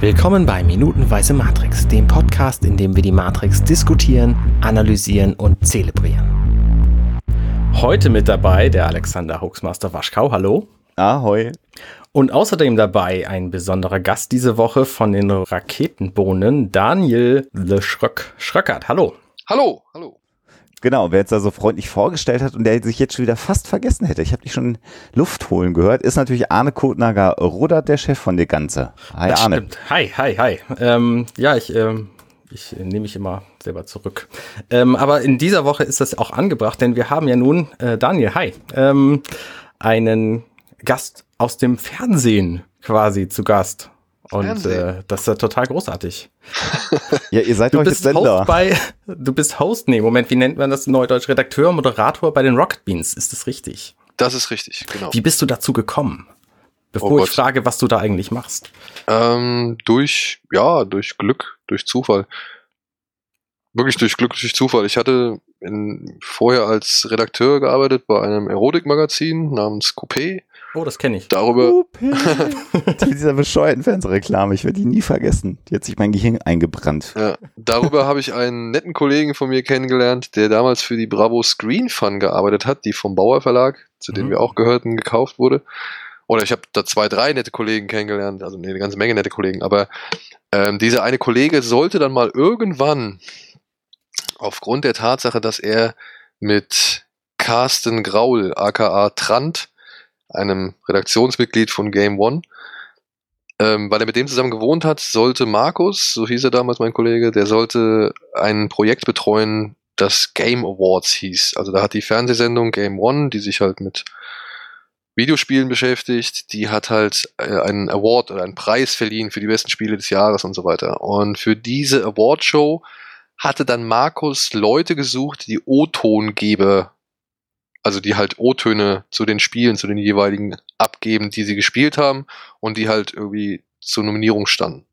Willkommen bei Minutenweise Matrix, dem Podcast, in dem wir die Matrix diskutieren, analysieren und zelebrieren. Heute mit dabei der Alexander Hoaxmaster Waschkau. Hallo. Ahoi. Und außerdem dabei ein besonderer Gast diese Woche von den Raketenbohnen, Daniel Le Schröck. Schröckert. Hallo. Hallo, hallo. Genau, wer jetzt da so freundlich vorgestellt hat und der sich jetzt schon wieder fast vergessen hätte, ich habe dich schon Luft holen gehört, ist natürlich Arne Kotnager Rudert, der Chef von der Ganze. Hi das Arne. Stimmt. Hi, hi, hi. Ähm, ja, ich, ähm, ich nehme mich immer selber zurück. Ähm, aber in dieser Woche ist das auch angebracht, denn wir haben ja nun, äh, Daniel, hi, ähm, einen Gast aus dem Fernsehen quasi zu Gast. Und äh, das ist ja total großartig. ja, ihr seid du euch bist Sender. Host bei, du bist Host, nee, Moment, wie nennt man das? Neudeutsch Redakteur, Moderator bei den Rocket Beans, ist das richtig? Das ist richtig, genau. Wie bist du dazu gekommen? Bevor oh ich frage, was du da eigentlich machst. Ähm, durch, ja, durch Glück, durch Zufall. Wirklich durch Glück, durch Zufall. Ich hatte in, vorher als Redakteur gearbeitet bei einem Erotikmagazin namens Coupé Oh, das kenne ich. Darüber. dieser bescheuerten Fernsehreklame, ich werde die nie vergessen. Die hat sich mein Gehirn eingebrannt. Ja, darüber habe ich einen netten Kollegen von mir kennengelernt, der damals für die Bravo Screen Fun gearbeitet hat, die vom Bauer Verlag, zu dem mhm. wir auch gehörten, gekauft wurde. Oder ich habe da zwei, drei nette Kollegen kennengelernt, also eine ganze Menge nette Kollegen. Aber ähm, dieser eine Kollege sollte dann mal irgendwann aufgrund der Tatsache, dass er mit Carsten Graul, aka Trant, einem Redaktionsmitglied von Game One. Ähm, weil er mit dem zusammen gewohnt hat, sollte Markus, so hieß er damals mein Kollege, der sollte ein Projekt betreuen, das Game Awards hieß. Also da hat die Fernsehsendung Game One, die sich halt mit Videospielen beschäftigt, die hat halt äh, einen Award oder einen Preis verliehen für die besten Spiele des Jahres und so weiter. Und für diese Awardshow hatte dann Markus Leute gesucht, die O-Tongeber also die halt O-Töne zu den Spielen, zu den jeweiligen abgeben, die sie gespielt haben und die halt irgendwie zur Nominierung standen.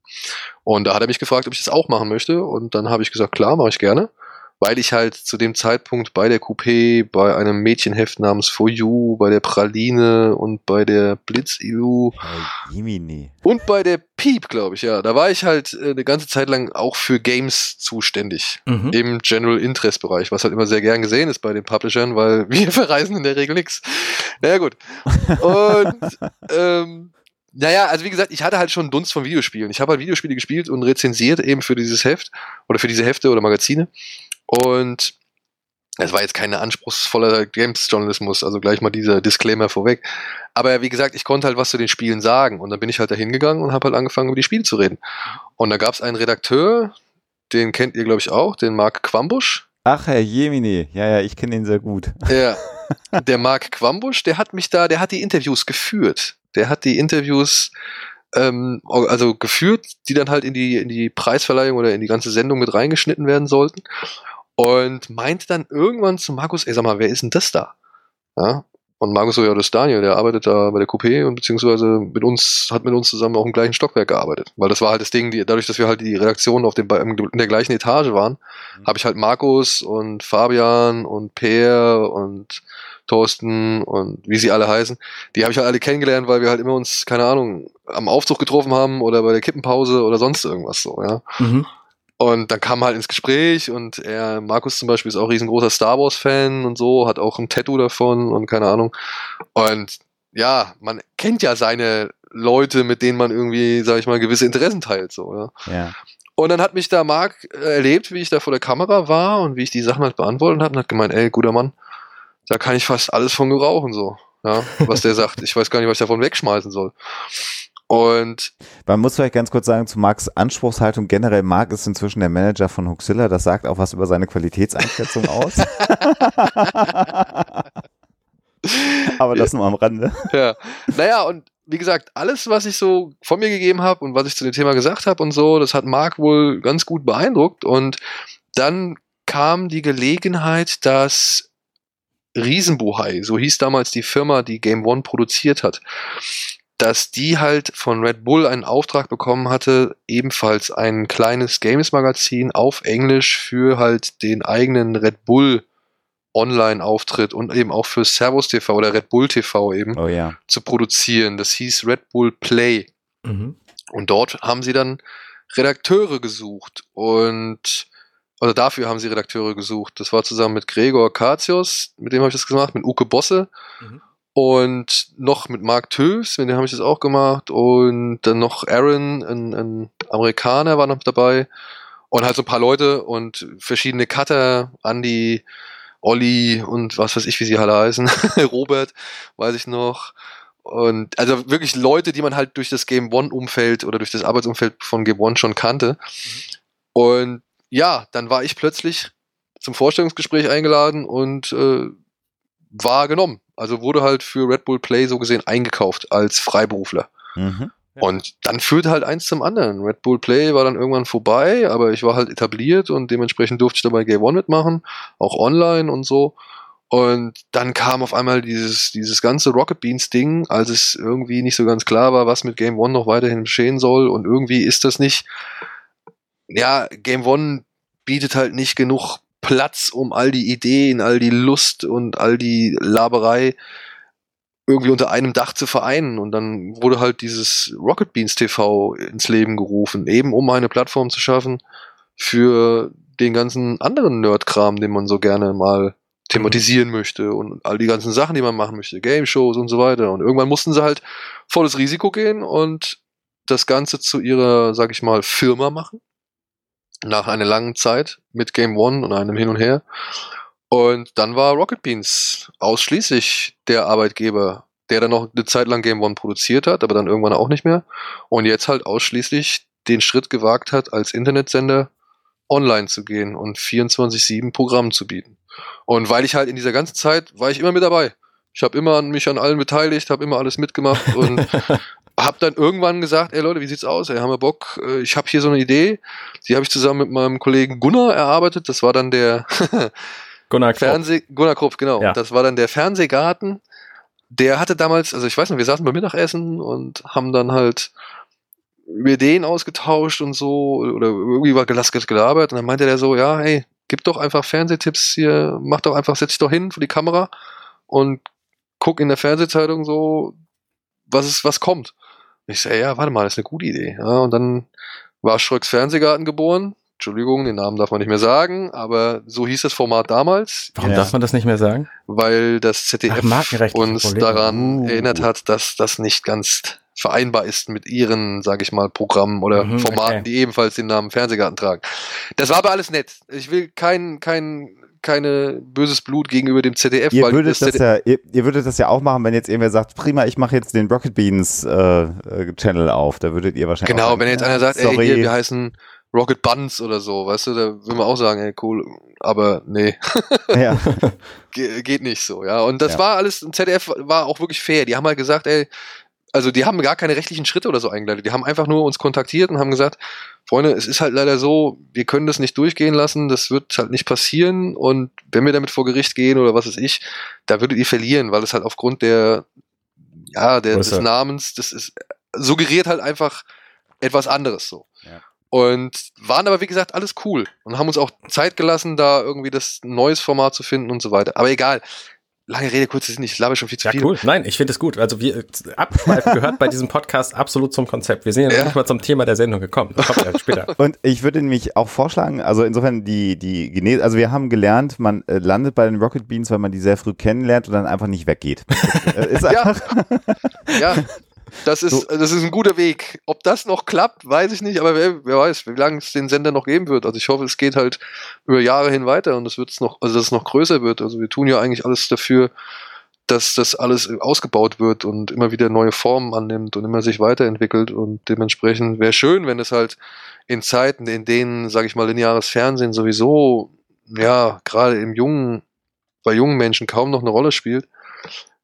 Und da hat er mich gefragt, ob ich das auch machen möchte und dann habe ich gesagt, klar, mache ich gerne weil ich halt zu dem Zeitpunkt bei der Coupé, bei einem Mädchenheft namens For You, bei der Praline und bei der Blitz EU und bei der Piep, glaube ich, ja, da war ich halt äh, eine ganze Zeit lang auch für Games zuständig mhm. im General Interest Bereich, was halt immer sehr gern gesehen ist bei den Publishern, weil wir verreisen in der Regel nichts. Naja, gut. Und ähm, naja, also wie gesagt, ich hatte halt schon einen Dunst von Videospielen. Ich habe halt Videospiele gespielt und rezensiert eben für dieses Heft oder für diese Hefte oder Magazine. Und es war jetzt kein anspruchsvoller Games-Journalismus, also gleich mal dieser Disclaimer vorweg. Aber wie gesagt, ich konnte halt was zu den Spielen sagen. Und dann bin ich halt da hingegangen und habe halt angefangen, über die Spiele zu reden. Und da gab es einen Redakteur, den kennt ihr, glaube ich, auch, den Marc Quambusch. Ach, Herr Jemini, ja, ja, ich kenne ihn sehr gut. Ja, der Marc Quambusch, der hat mich da, der hat die Interviews geführt. Der hat die Interviews ähm, also geführt, die dann halt in die, in die Preisverleihung oder in die ganze Sendung mit reingeschnitten werden sollten und meinte dann irgendwann zu Markus, ey, sag mal, wer ist denn das da? Ja, und Markus so, ja, das ist Daniel, der arbeitet da bei der Coupé und beziehungsweise mit uns, hat mit uns zusammen auch im gleichen Stockwerk gearbeitet. Weil das war halt das Ding, die, dadurch, dass wir halt die Redaktion auf dem, in der gleichen Etage waren, mhm. habe ich halt Markus und Fabian und Peer und Thorsten und wie sie alle heißen, die habe ich halt alle kennengelernt, weil wir halt immer uns, keine Ahnung, am Aufzug getroffen haben oder bei der Kippenpause oder sonst irgendwas so, ja. Mhm. Und dann kam halt ins Gespräch und er, Markus zum Beispiel ist auch riesengroßer Star Wars Fan und so, hat auch ein Tattoo davon und keine Ahnung. Und ja, man kennt ja seine Leute, mit denen man irgendwie, sag ich mal, gewisse Interessen teilt, so, ja. ja. Und dann hat mich da Marc erlebt, wie ich da vor der Kamera war und wie ich die Sachen halt beantwortet habe und hat gemeint, ey, guter Mann, da kann ich fast alles von gebrauchen, so, ja, was der sagt. Ich weiß gar nicht, was ich davon wegschmeißen soll. Und man muss vielleicht ganz kurz sagen, zu Marks Anspruchshaltung generell, Mark ist inzwischen der Manager von Huxilla, das sagt auch was über seine Qualitätseinschätzung aus. Aber das nur am Rande. Ja. Naja, und wie gesagt, alles, was ich so von mir gegeben habe und was ich zu dem Thema gesagt habe und so, das hat Mark wohl ganz gut beeindruckt. Und dann kam die Gelegenheit, dass Riesenbuhai, so hieß damals die Firma, die Game One produziert hat, dass die halt von Red Bull einen Auftrag bekommen hatte, ebenfalls ein kleines Games-Magazin auf Englisch für halt den eigenen Red Bull Online-Auftritt und eben auch für Servus TV oder Red Bull TV eben oh, ja. zu produzieren. Das hieß Red Bull Play. Mhm. Und dort haben sie dann Redakteure gesucht und also dafür haben sie Redakteure gesucht. Das war zusammen mit Gregor Katios, mit dem habe ich das gemacht, mit Uke Bosse mhm. Und noch mit Mark Tövs, mit dem habe ich das auch gemacht und dann noch Aaron, ein, ein Amerikaner, war noch dabei und halt so ein paar Leute und verschiedene Cutter, Andy, Olli und was weiß ich, wie sie alle heißen, Robert, weiß ich noch. Und also wirklich Leute, die man halt durch das Game One-Umfeld oder durch das Arbeitsumfeld von Game One schon kannte. Mhm. Und ja, dann war ich plötzlich zum Vorstellungsgespräch eingeladen und äh, war genommen. Also wurde halt für Red Bull Play so gesehen eingekauft als Freiberufler. Mhm. Und dann führte halt eins zum anderen. Red Bull Play war dann irgendwann vorbei, aber ich war halt etabliert und dementsprechend durfte ich dabei Game One mitmachen, auch online und so. Und dann kam auf einmal dieses, dieses ganze Rocket Beans Ding, als es irgendwie nicht so ganz klar war, was mit Game One noch weiterhin geschehen soll. Und irgendwie ist das nicht, ja, Game One bietet halt nicht genug Platz, um all die Ideen, all die Lust und all die Laberei irgendwie unter einem Dach zu vereinen. Und dann wurde halt dieses Rocket Beans TV ins Leben gerufen, eben um eine Plattform zu schaffen für den ganzen anderen Nerdkram, den man so gerne mal thematisieren möchte und all die ganzen Sachen, die man machen möchte, Game Shows und so weiter. Und irgendwann mussten sie halt volles Risiko gehen und das Ganze zu ihrer, sag ich mal, Firma machen. Nach einer langen Zeit mit Game One und einem Hin und Her. Und dann war Rocket Beans ausschließlich der Arbeitgeber, der dann noch eine Zeit lang Game One produziert hat, aber dann irgendwann auch nicht mehr. Und jetzt halt ausschließlich den Schritt gewagt hat, als Internetsender online zu gehen und 24-7 Programm zu bieten. Und weil ich halt in dieser ganzen Zeit war ich immer mit dabei. Ich habe immer mich an allen beteiligt, habe immer alles mitgemacht und habe dann irgendwann gesagt, ey Leute, wie sieht's aus? Ey, haben wir Bock? Äh, ich habe hier so eine Idee, die habe ich zusammen mit meinem Kollegen Gunnar erarbeitet. Das war dann der Gunnar Krupp. Fernseh Gunnar Krupp, genau. Ja. Das war dann der Fernsehgarten. Der hatte damals, also ich weiß noch, wir saßen beim Mittagessen und haben dann halt über Ideen ausgetauscht und so oder irgendwie war gelastet gelabert und dann meinte der so, ja, hey, gib doch einfach Fernsehtipps hier, mach doch einfach, setz dich doch hin für die Kamera und guck in der Fernsehzeitung so, was ist, was kommt. Und ich sage, ja, warte mal, das ist eine gute Idee. Ja, und dann war Schröcks Fernsehgarten geboren. Entschuldigung, den Namen darf man nicht mehr sagen, aber so hieß das Format damals. Warum ja. darf man das nicht mehr sagen? Weil das ZDF Ach, uns daran uh. erinnert hat, dass das nicht ganz vereinbar ist mit ihren, sage ich mal, Programmen oder mhm, Formaten, okay. die ebenfalls den Namen Fernsehgarten tragen. Das war aber alles nett. Ich will kein, kein, keine böses Blut gegenüber dem ZDF. Ihr, würdet das, ZDF ja, ihr, ihr, würdet das ja auch machen, wenn jetzt irgendwer sagt, prima, ich mache jetzt den Rocket Beans äh, äh, Channel auf. Da würdet ihr wahrscheinlich Genau, wenn jetzt einer sagt, sorry. ey, hier, wir heißen Rocket Buns oder so, weißt du, da will man auch sagen, ey, cool, aber nee. Ja. Ge geht nicht so, ja. Und das ja. war alles, ZDF war auch wirklich fair. Die haben halt gesagt, ey, also die haben gar keine rechtlichen Schritte oder so eingeleitet. Die haben einfach nur uns kontaktiert und haben gesagt, Freunde, es ist halt leider so, wir können das nicht durchgehen lassen, das wird halt nicht passieren und wenn wir damit vor Gericht gehen oder was weiß ich, da würdet ihr verlieren, weil es halt aufgrund der, ja, der, des Namens, das ist, suggeriert halt einfach etwas anderes so. Ja. Und waren aber, wie gesagt, alles cool und haben uns auch Zeit gelassen, da irgendwie das neues Format zu finden und so weiter. Aber egal, lange Rede, kurz ist nicht, ich labe schon viel zu ja, viel. cool. Nein, ich finde es gut. Also wir abschweifen gehört bei diesem Podcast absolut zum Konzept. Wir sind ja, ja. nicht mal zum Thema der Sendung gekommen. Das kommt ja später. Und ich würde nämlich auch vorschlagen, also insofern die die Genes also wir haben gelernt, man äh, landet bei den Rocket Beans, weil man die sehr früh kennenlernt und dann einfach nicht weggeht. Äh, ist ja. ja. Das ist, so. das ist ein guter Weg. Ob das noch klappt, weiß ich nicht, aber wer, wer weiß, wie lange es den Sender noch geben wird. Also ich hoffe, es geht halt über Jahre hin weiter und es wird noch, also dass es noch größer wird. Also wir tun ja eigentlich alles dafür, dass das alles ausgebaut wird und immer wieder neue Formen annimmt und immer sich weiterentwickelt und dementsprechend wäre schön, wenn es halt in Zeiten, in denen, sage ich mal, lineares Fernsehen sowieso, ja, gerade im jungen, bei jungen Menschen kaum noch eine Rolle spielt,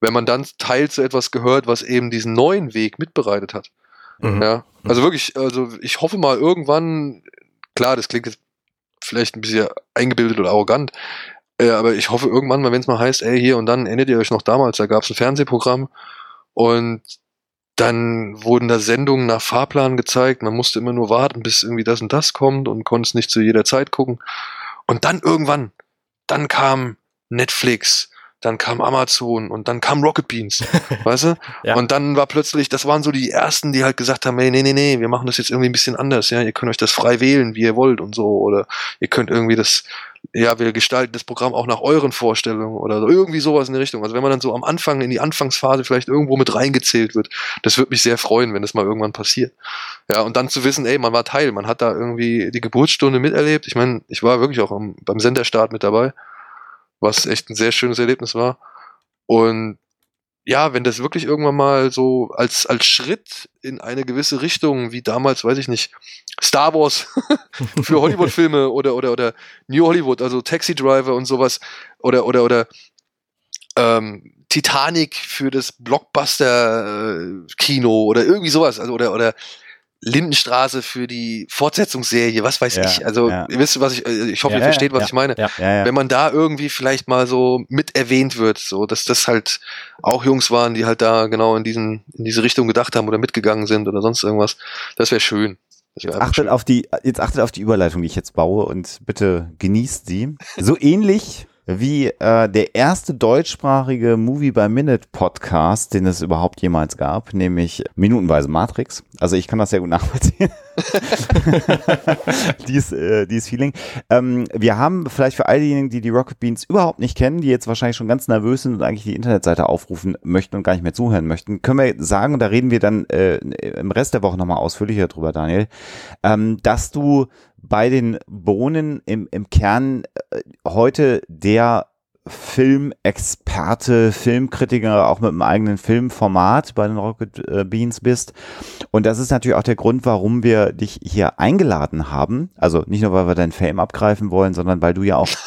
wenn man dann Teil zu etwas gehört, was eben diesen neuen Weg mitbereitet hat. Mhm. Ja, also wirklich, also ich hoffe mal irgendwann, klar, das klingt jetzt vielleicht ein bisschen eingebildet oder arrogant, äh, aber ich hoffe irgendwann mal, wenn es mal heißt, ey, hier und dann erinnert ihr euch noch damals, da gab es ein Fernsehprogramm und dann wurden da Sendungen nach Fahrplan gezeigt, man musste immer nur warten, bis irgendwie das und das kommt und konnte es nicht zu jeder Zeit gucken. Und dann irgendwann, dann kam Netflix, dann kam Amazon und dann kam Rocket Beans, weißt du? Ja. Und dann war plötzlich, das waren so die ersten, die halt gesagt haben, hey, nee, nee, nee, wir machen das jetzt irgendwie ein bisschen anders, ja, ihr könnt euch das frei wählen, wie ihr wollt und so, oder ihr könnt irgendwie das, ja, wir gestalten das Programm auch nach euren Vorstellungen oder so, irgendwie sowas in die Richtung. Also wenn man dann so am Anfang, in die Anfangsphase vielleicht irgendwo mit reingezählt wird, das würde mich sehr freuen, wenn das mal irgendwann passiert. Ja, und dann zu wissen, ey, man war Teil, man hat da irgendwie die Geburtsstunde miterlebt. Ich meine, ich war wirklich auch am, beim Senderstart mit dabei, was echt ein sehr schönes Erlebnis war. Und ja, wenn das wirklich irgendwann mal so als, als Schritt in eine gewisse Richtung, wie damals, weiß ich nicht, Star Wars für Hollywood-Filme oder, oder, oder New Hollywood, also Taxi Driver und sowas, oder, oder, oder ähm, Titanic für das Blockbuster-Kino oder irgendwie sowas, also, oder, oder Lindenstraße für die Fortsetzungsserie, was weiß Ja, ich. Also, ja. ihr wisst, was ich, äh, ich hoffe, Ja, ihr versteht, was ich meine wenn man da irgendwie vielleicht mal so mit erwähnt wird, so dass das halt auch Jungs waren, die halt da genau in diesen in diese Richtung gedacht haben oder mitgegangen sind oder sonst irgendwas, das wäre schön. Einfach Achtet auf die, jetzt achtet auf die Überleitung, die ich jetzt baue und bitte genießt sie. So ähnlich wie äh, der erste deutschsprachige Movie by Minute Podcast, den es überhaupt jemals gab, nämlich Minutenweise Matrix. Also ich kann das sehr gut nachvollziehen. dies, äh, dies Feeling. Ähm, wir haben vielleicht für all diejenigen, die die Rocket Beans überhaupt nicht kennen, die jetzt wahrscheinlich schon ganz nervös sind und eigentlich die Internetseite aufrufen möchten und gar nicht mehr zuhören möchten, können wir sagen, und da reden wir dann äh, im Rest der Woche nochmal ausführlicher drüber, Daniel, ähm, dass du bei den Bohnen im, im Kern äh, heute der Filmexperte, Filmkritiker, auch mit einem eigenen Filmformat bei den Rocket äh, Beans bist. Und das ist natürlich auch der Grund, warum wir dich hier eingeladen haben. Also nicht nur, weil wir dein Fame abgreifen wollen, sondern weil du ja auch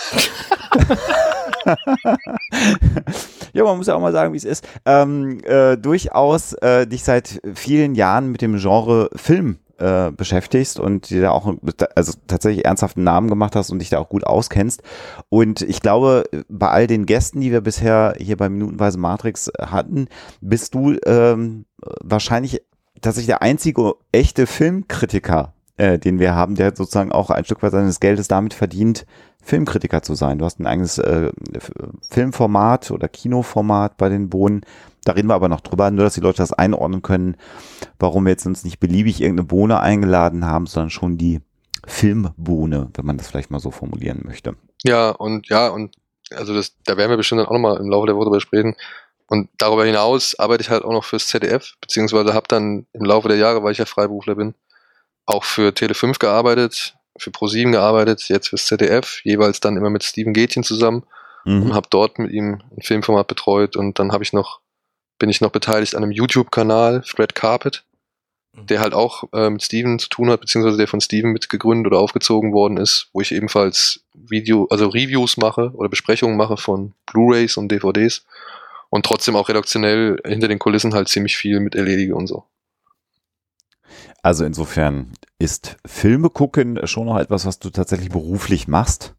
ja, man muss ja auch mal sagen, wie es ist, ähm, äh, durchaus äh, dich seit vielen Jahren mit dem Genre Film äh, beschäftigst und dir da auch also tatsächlich ernsthaften Namen gemacht hast und dich da auch gut auskennst. Und ich glaube, bei all den Gästen, die wir bisher hier bei Minutenweise Matrix hatten, bist du ähm, wahrscheinlich tatsächlich der einzige echte Filmkritiker, äh, den wir haben, der sozusagen auch ein Stück weit seines Geldes damit verdient, Filmkritiker zu sein. Du hast ein eigenes äh, Filmformat oder Kinoformat bei den Bohnen. Da reden wir aber noch drüber, nur dass die Leute das einordnen können, warum wir jetzt uns nicht beliebig irgendeine Bohne eingeladen haben, sondern schon die Filmbohne, wenn man das vielleicht mal so formulieren möchte. Ja, und ja, und also das, da werden wir bestimmt dann auch nochmal im Laufe der Woche drüber sprechen. Und darüber hinaus arbeite ich halt auch noch fürs ZDF, beziehungsweise habe dann im Laufe der Jahre, weil ich ja Freiberufler bin, auch für Tele5 gearbeitet, für ProSieben gearbeitet, jetzt fürs ZDF, jeweils dann immer mit Steven Gätchen zusammen und Mhm. habe dort mit ihm ein Filmformat betreut und dann habe ich noch bin ich noch beteiligt an einem YouTube-Kanal Fred Carpet, der halt auch äh, mit Steven zu tun hat, beziehungsweise der von Steven mitgegründet oder aufgezogen worden ist, wo ich ebenfalls Video, also Reviews mache oder Besprechungen mache von Blu-rays und DVDs und trotzdem auch redaktionell hinter den Kulissen halt ziemlich viel mit erledige und so. Also insofern ist Filme gucken schon noch etwas, was du tatsächlich beruflich machst,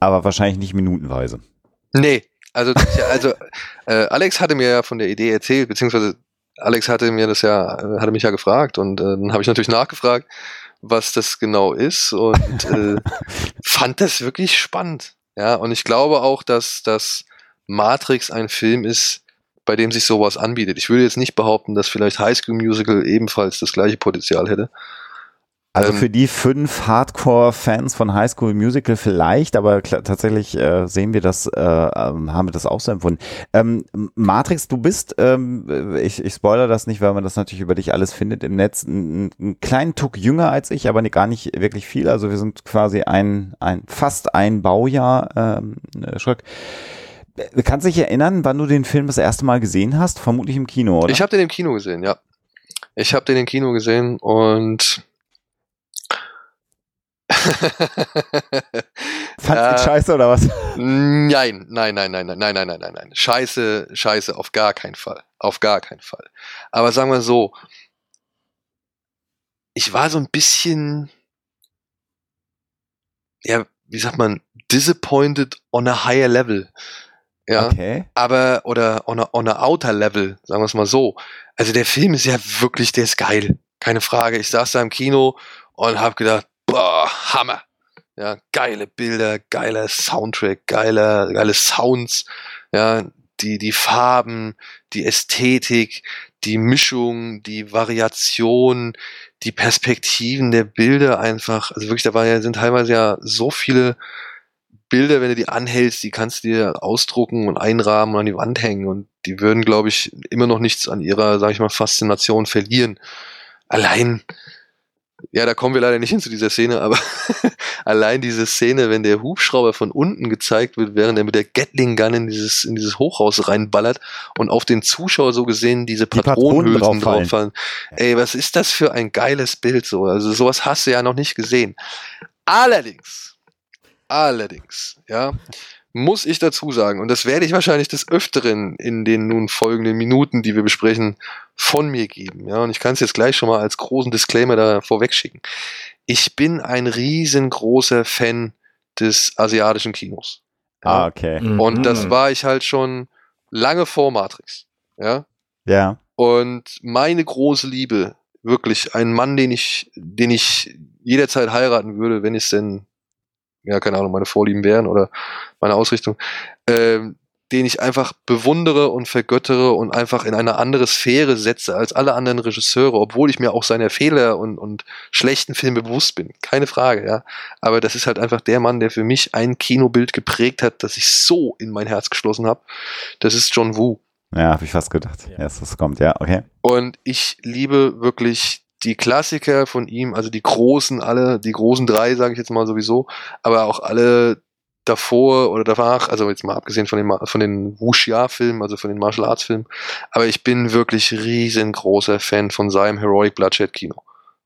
aber wahrscheinlich nicht minutenweise. Nee, also, also äh, Alex hatte mir ja von der Idee erzählt, beziehungsweise Alex hatte mir das ja, äh, hatte mich ja gefragt und äh, dann habe ich natürlich nachgefragt, was das genau ist und äh, fand das wirklich spannend. Ja, und ich glaube auch, dass dass Matrix ein Film ist, bei dem sich sowas anbietet. Ich würde jetzt nicht behaupten, dass vielleicht High School Musical ebenfalls das gleiche Potenzial hätte. Also Ähm, für die fünf Hardcore-Fans von High School Musical vielleicht, aber tatsächlich äh, sehen wir das, äh, ähm, haben wir das auch so empfunden. Ähm, Matrix, du bist, ähm, ich, ich spoiler das nicht, weil man das natürlich über dich alles findet im Netz, einen, einen kleinen Tuck jünger als ich, aber gar nicht wirklich viel. Also wir sind quasi ein, ein fast ein Baujahr ähm, äh, Schreck. Kannst du dich erinnern, wann du den Film das erste Mal gesehen hast? Vermutlich im Kino, oder? Ich habe den im Kino gesehen, ja. Ich habe den im Kino gesehen und Fandst du äh, scheiße oder was? Nein, nein, nein, nein, nein, nein, nein, nein, nein, nein. Scheiße, scheiße, auf gar keinen Fall. Auf gar keinen Fall. Aber sagen wir so, ich war so ein bisschen, ja, wie sagt man, disappointed on a higher level. Ja, Okay. aber, oder on a, on a outer level, sagen wir es mal so. Also der Film ist ja wirklich, der ist geil. Keine Frage. Ich saß da im Kino und habe gedacht, boah, Hammer. Ja, geile Bilder, geiler Soundtrack, geiler, geile Sounds. Ja, die, die Farben, die Ästhetik, die Mischung, die Variation, die Perspektiven der Bilder einfach. Also wirklich, da war ja, sind teilweise ja so viele Bilder, wenn du die anhältst, die kannst du dir ausdrucken und einrahmen und an die Wand hängen und die würden, glaube ich, immer noch nichts an ihrer, sage ich mal, Faszination verlieren. Allein, ja, da kommen wir leider nicht hin zu dieser Szene, aber allein diese Szene, wenn der Hubschrauber von unten gezeigt wird, während er mit der Gatling Gun in dieses, in dieses Hochhaus reinballert und auf den Zuschauer so gesehen diese Die Patronen Patronenhülsen drauffallen. Ey, was ist das für ein geiles Bild so? Also sowas hast du ja noch nicht gesehen. Allerdings, allerdings, ja, muss ich dazu sagen, und das werde ich wahrscheinlich des Öfteren in den nun folgenden Minuten, die wir besprechen, von mir geben. Ja, und ich kann es jetzt gleich schon mal als großen Disclaimer da vorweg schicken. Ich bin ein riesengroßer Fan des asiatischen Kinos. Ah, okay. Mhm. Und das war ich halt schon lange vor Matrix. Ja. Ja. Und meine große Liebe, wirklich ein Mann, den ich, den ich jederzeit heiraten würde, wenn es denn, ja, keine Ahnung, meine Vorlieben wären oder meine Ausrichtung, ähm, den ich einfach bewundere und vergöttere und einfach in eine andere Sphäre setze als alle anderen Regisseure, obwohl ich mir auch seiner Fehler und, und schlechten Filme bewusst bin. Keine Frage, ja. Aber das ist halt einfach der Mann, der für mich ein Kinobild geprägt hat, das ich so in mein Herz geschlossen habe. Das ist John Woo. Ja, habe ich fast gedacht. Ja. Dass das kommt, ja, okay. Und ich liebe wirklich die Klassiker von ihm, also die großen, alle, die großen drei, sage ich jetzt mal sowieso, aber auch alle davor oder danach, also jetzt mal abgesehen von den, von den Wuxia-Filmen, also von den Martial Arts-Filmen, aber ich bin wirklich riesengroßer Fan von seinem Heroic Bloodshed-Kino.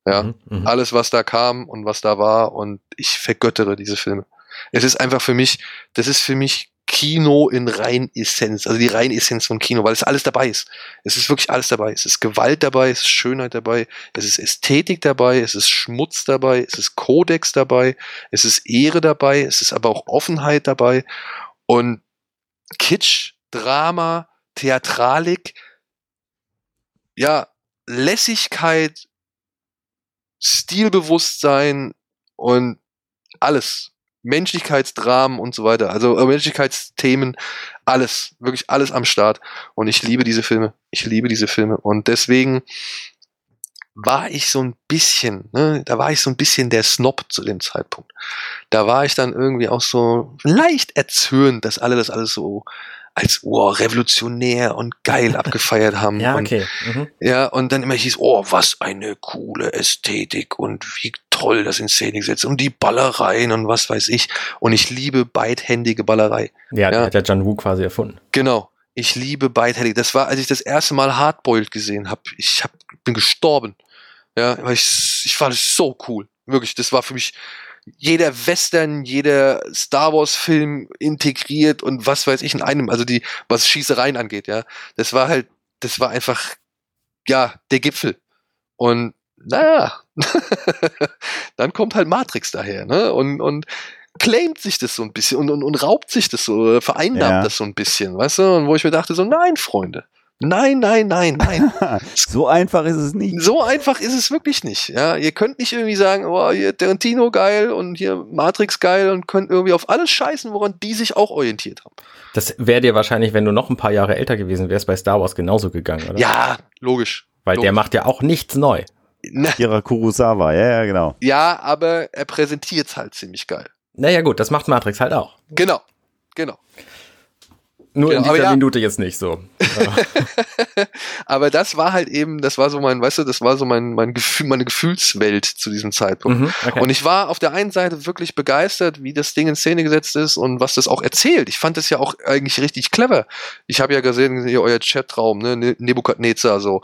Ja, Mhm, mhm. alles, was da kam und was da war und ich vergöttere diese Filme. Es ist einfach für mich, das ist für mich Kino in Reinessenz, also die Reinessenz von Kino, weil es alles dabei ist. Es ist wirklich alles dabei. Es ist Gewalt dabei, es ist Schönheit dabei, es ist Ästhetik dabei, es ist Schmutz dabei, es ist Kodex dabei, es ist Ehre dabei, es ist aber auch Offenheit dabei und Kitsch, Drama, Theatralik, ja, Lässigkeit, Stilbewusstsein und alles. Menschlichkeitsdramen und so weiter. Also äh, Menschlichkeitsthemen, alles, wirklich alles am Start. Und ich liebe diese Filme. Ich liebe diese Filme. Und deswegen war ich so ein bisschen, ne, da war ich so ein bisschen der Snob zu dem Zeitpunkt. Da war ich dann irgendwie auch so leicht erzürnt, dass alle das alles so als oh, revolutionär und geil abgefeiert haben. Ja, und okay. Mhm. ja, und dann immer hieß, oh, was eine coole Ästhetik und wie toll das in Szene gesetzt und die Ballereien und was weiß ich. Und ich liebe beidhändige Ballerei. Ja, Ja. der hat ja John Woo quasi erfunden. Genau. Ich liebe beidhändig. Das war, als ich das erste Mal Hardboiled gesehen habe. Ich hab, bin gestorben. Ja, weil ich, ich fand es so cool. Wirklich, das war für mich jeder Western, jeder Star Wars Film integriert und was weiß ich in einem. Also die, was Schießereien angeht, ja. Das war halt, das war einfach, ja, der Gipfel. Und naja, dann kommt halt Matrix daher, ne? Und, und claimt sich das so ein bisschen und, und, und raubt sich das so, äh, vereinnahmt Ja. das so ein bisschen, weißt du? Und wo ich mir dachte, so, nein, Freunde. Nein, nein, nein, nein. so einfach ist es nicht. So einfach ist es wirklich nicht. Ja, ihr könnt nicht irgendwie sagen, oh, hier Tarantino geil und hier Matrix geil und könnt irgendwie auf alles scheißen, woran die sich auch orientiert haben. Das wäre dir wahrscheinlich, wenn du noch ein paar Jahre älter gewesen wärst, bei Star Wars genauso gegangen, oder? Ja, logisch. Weil der logisch. macht ja auch nichts neu. Na, Kira Kurosawa, ja, ja, genau. ja, aber er präsentiert's halt ziemlich geil. Naja, gut, das macht Matrix halt auch. Genau. Genau. Nur in Genau, aber dieser ja. Minute jetzt nicht so. Aber das war halt eben, das war so mein, weißt du, das war so mein, mein Gefühl, meine Gefühlswelt zu diesem Zeitpunkt. Mhm, okay. Und ich war auf der einen Seite wirklich begeistert, wie das Ding in Szene gesetzt ist und was das auch erzählt. Ich fand das ja auch eigentlich richtig clever. Ich habe ja gesehen, hier euer Chatraum, ne, Ne- Nebukadnezar, so.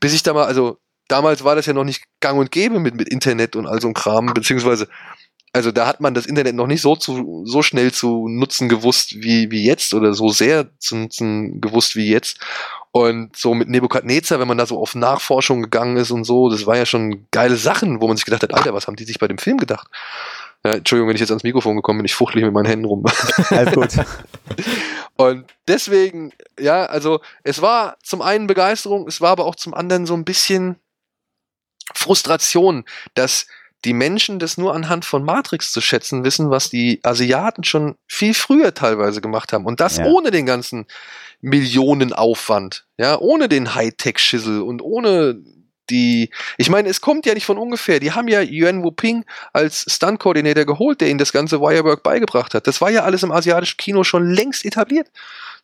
Bis ich da mal, also damals war das ja noch nicht gang und gäbe mit, mit Internet und all so ein Kram, beziehungsweise, also da hat man das Internet noch nicht so zu, so schnell zu nutzen gewusst wie, wie jetzt oder so sehr zu nutzen gewusst wie jetzt. Und so mit Nebukadnezar, wenn man da so auf Nachforschung gegangen ist und so, das war ja schon geile Sachen, wo man sich gedacht hat, Alter, was haben die sich bei dem Film gedacht? Ja, Entschuldigung, wenn ich jetzt ans Mikrofon gekommen bin, ich fuchtle mit meinen Händen rum. Alles gut. Und deswegen, ja, also es war zum einen Begeisterung, es war aber auch zum anderen so ein bisschen Frustration, dass die Menschen das nur anhand von Matrix zu schätzen wissen, was die Asiaten schon viel früher teilweise gemacht haben. Und das Ja. ohne den ganzen Millionenaufwand, ja, ohne den Hightech-Schissel und ohne die, ich meine, es kommt ja nicht von ungefähr. Die haben ja Yuan Wuping als Stunt-Koordinator geholt, der ihnen das ganze Wirework beigebracht hat. Das war ja alles im asiatischen Kino schon längst etabliert.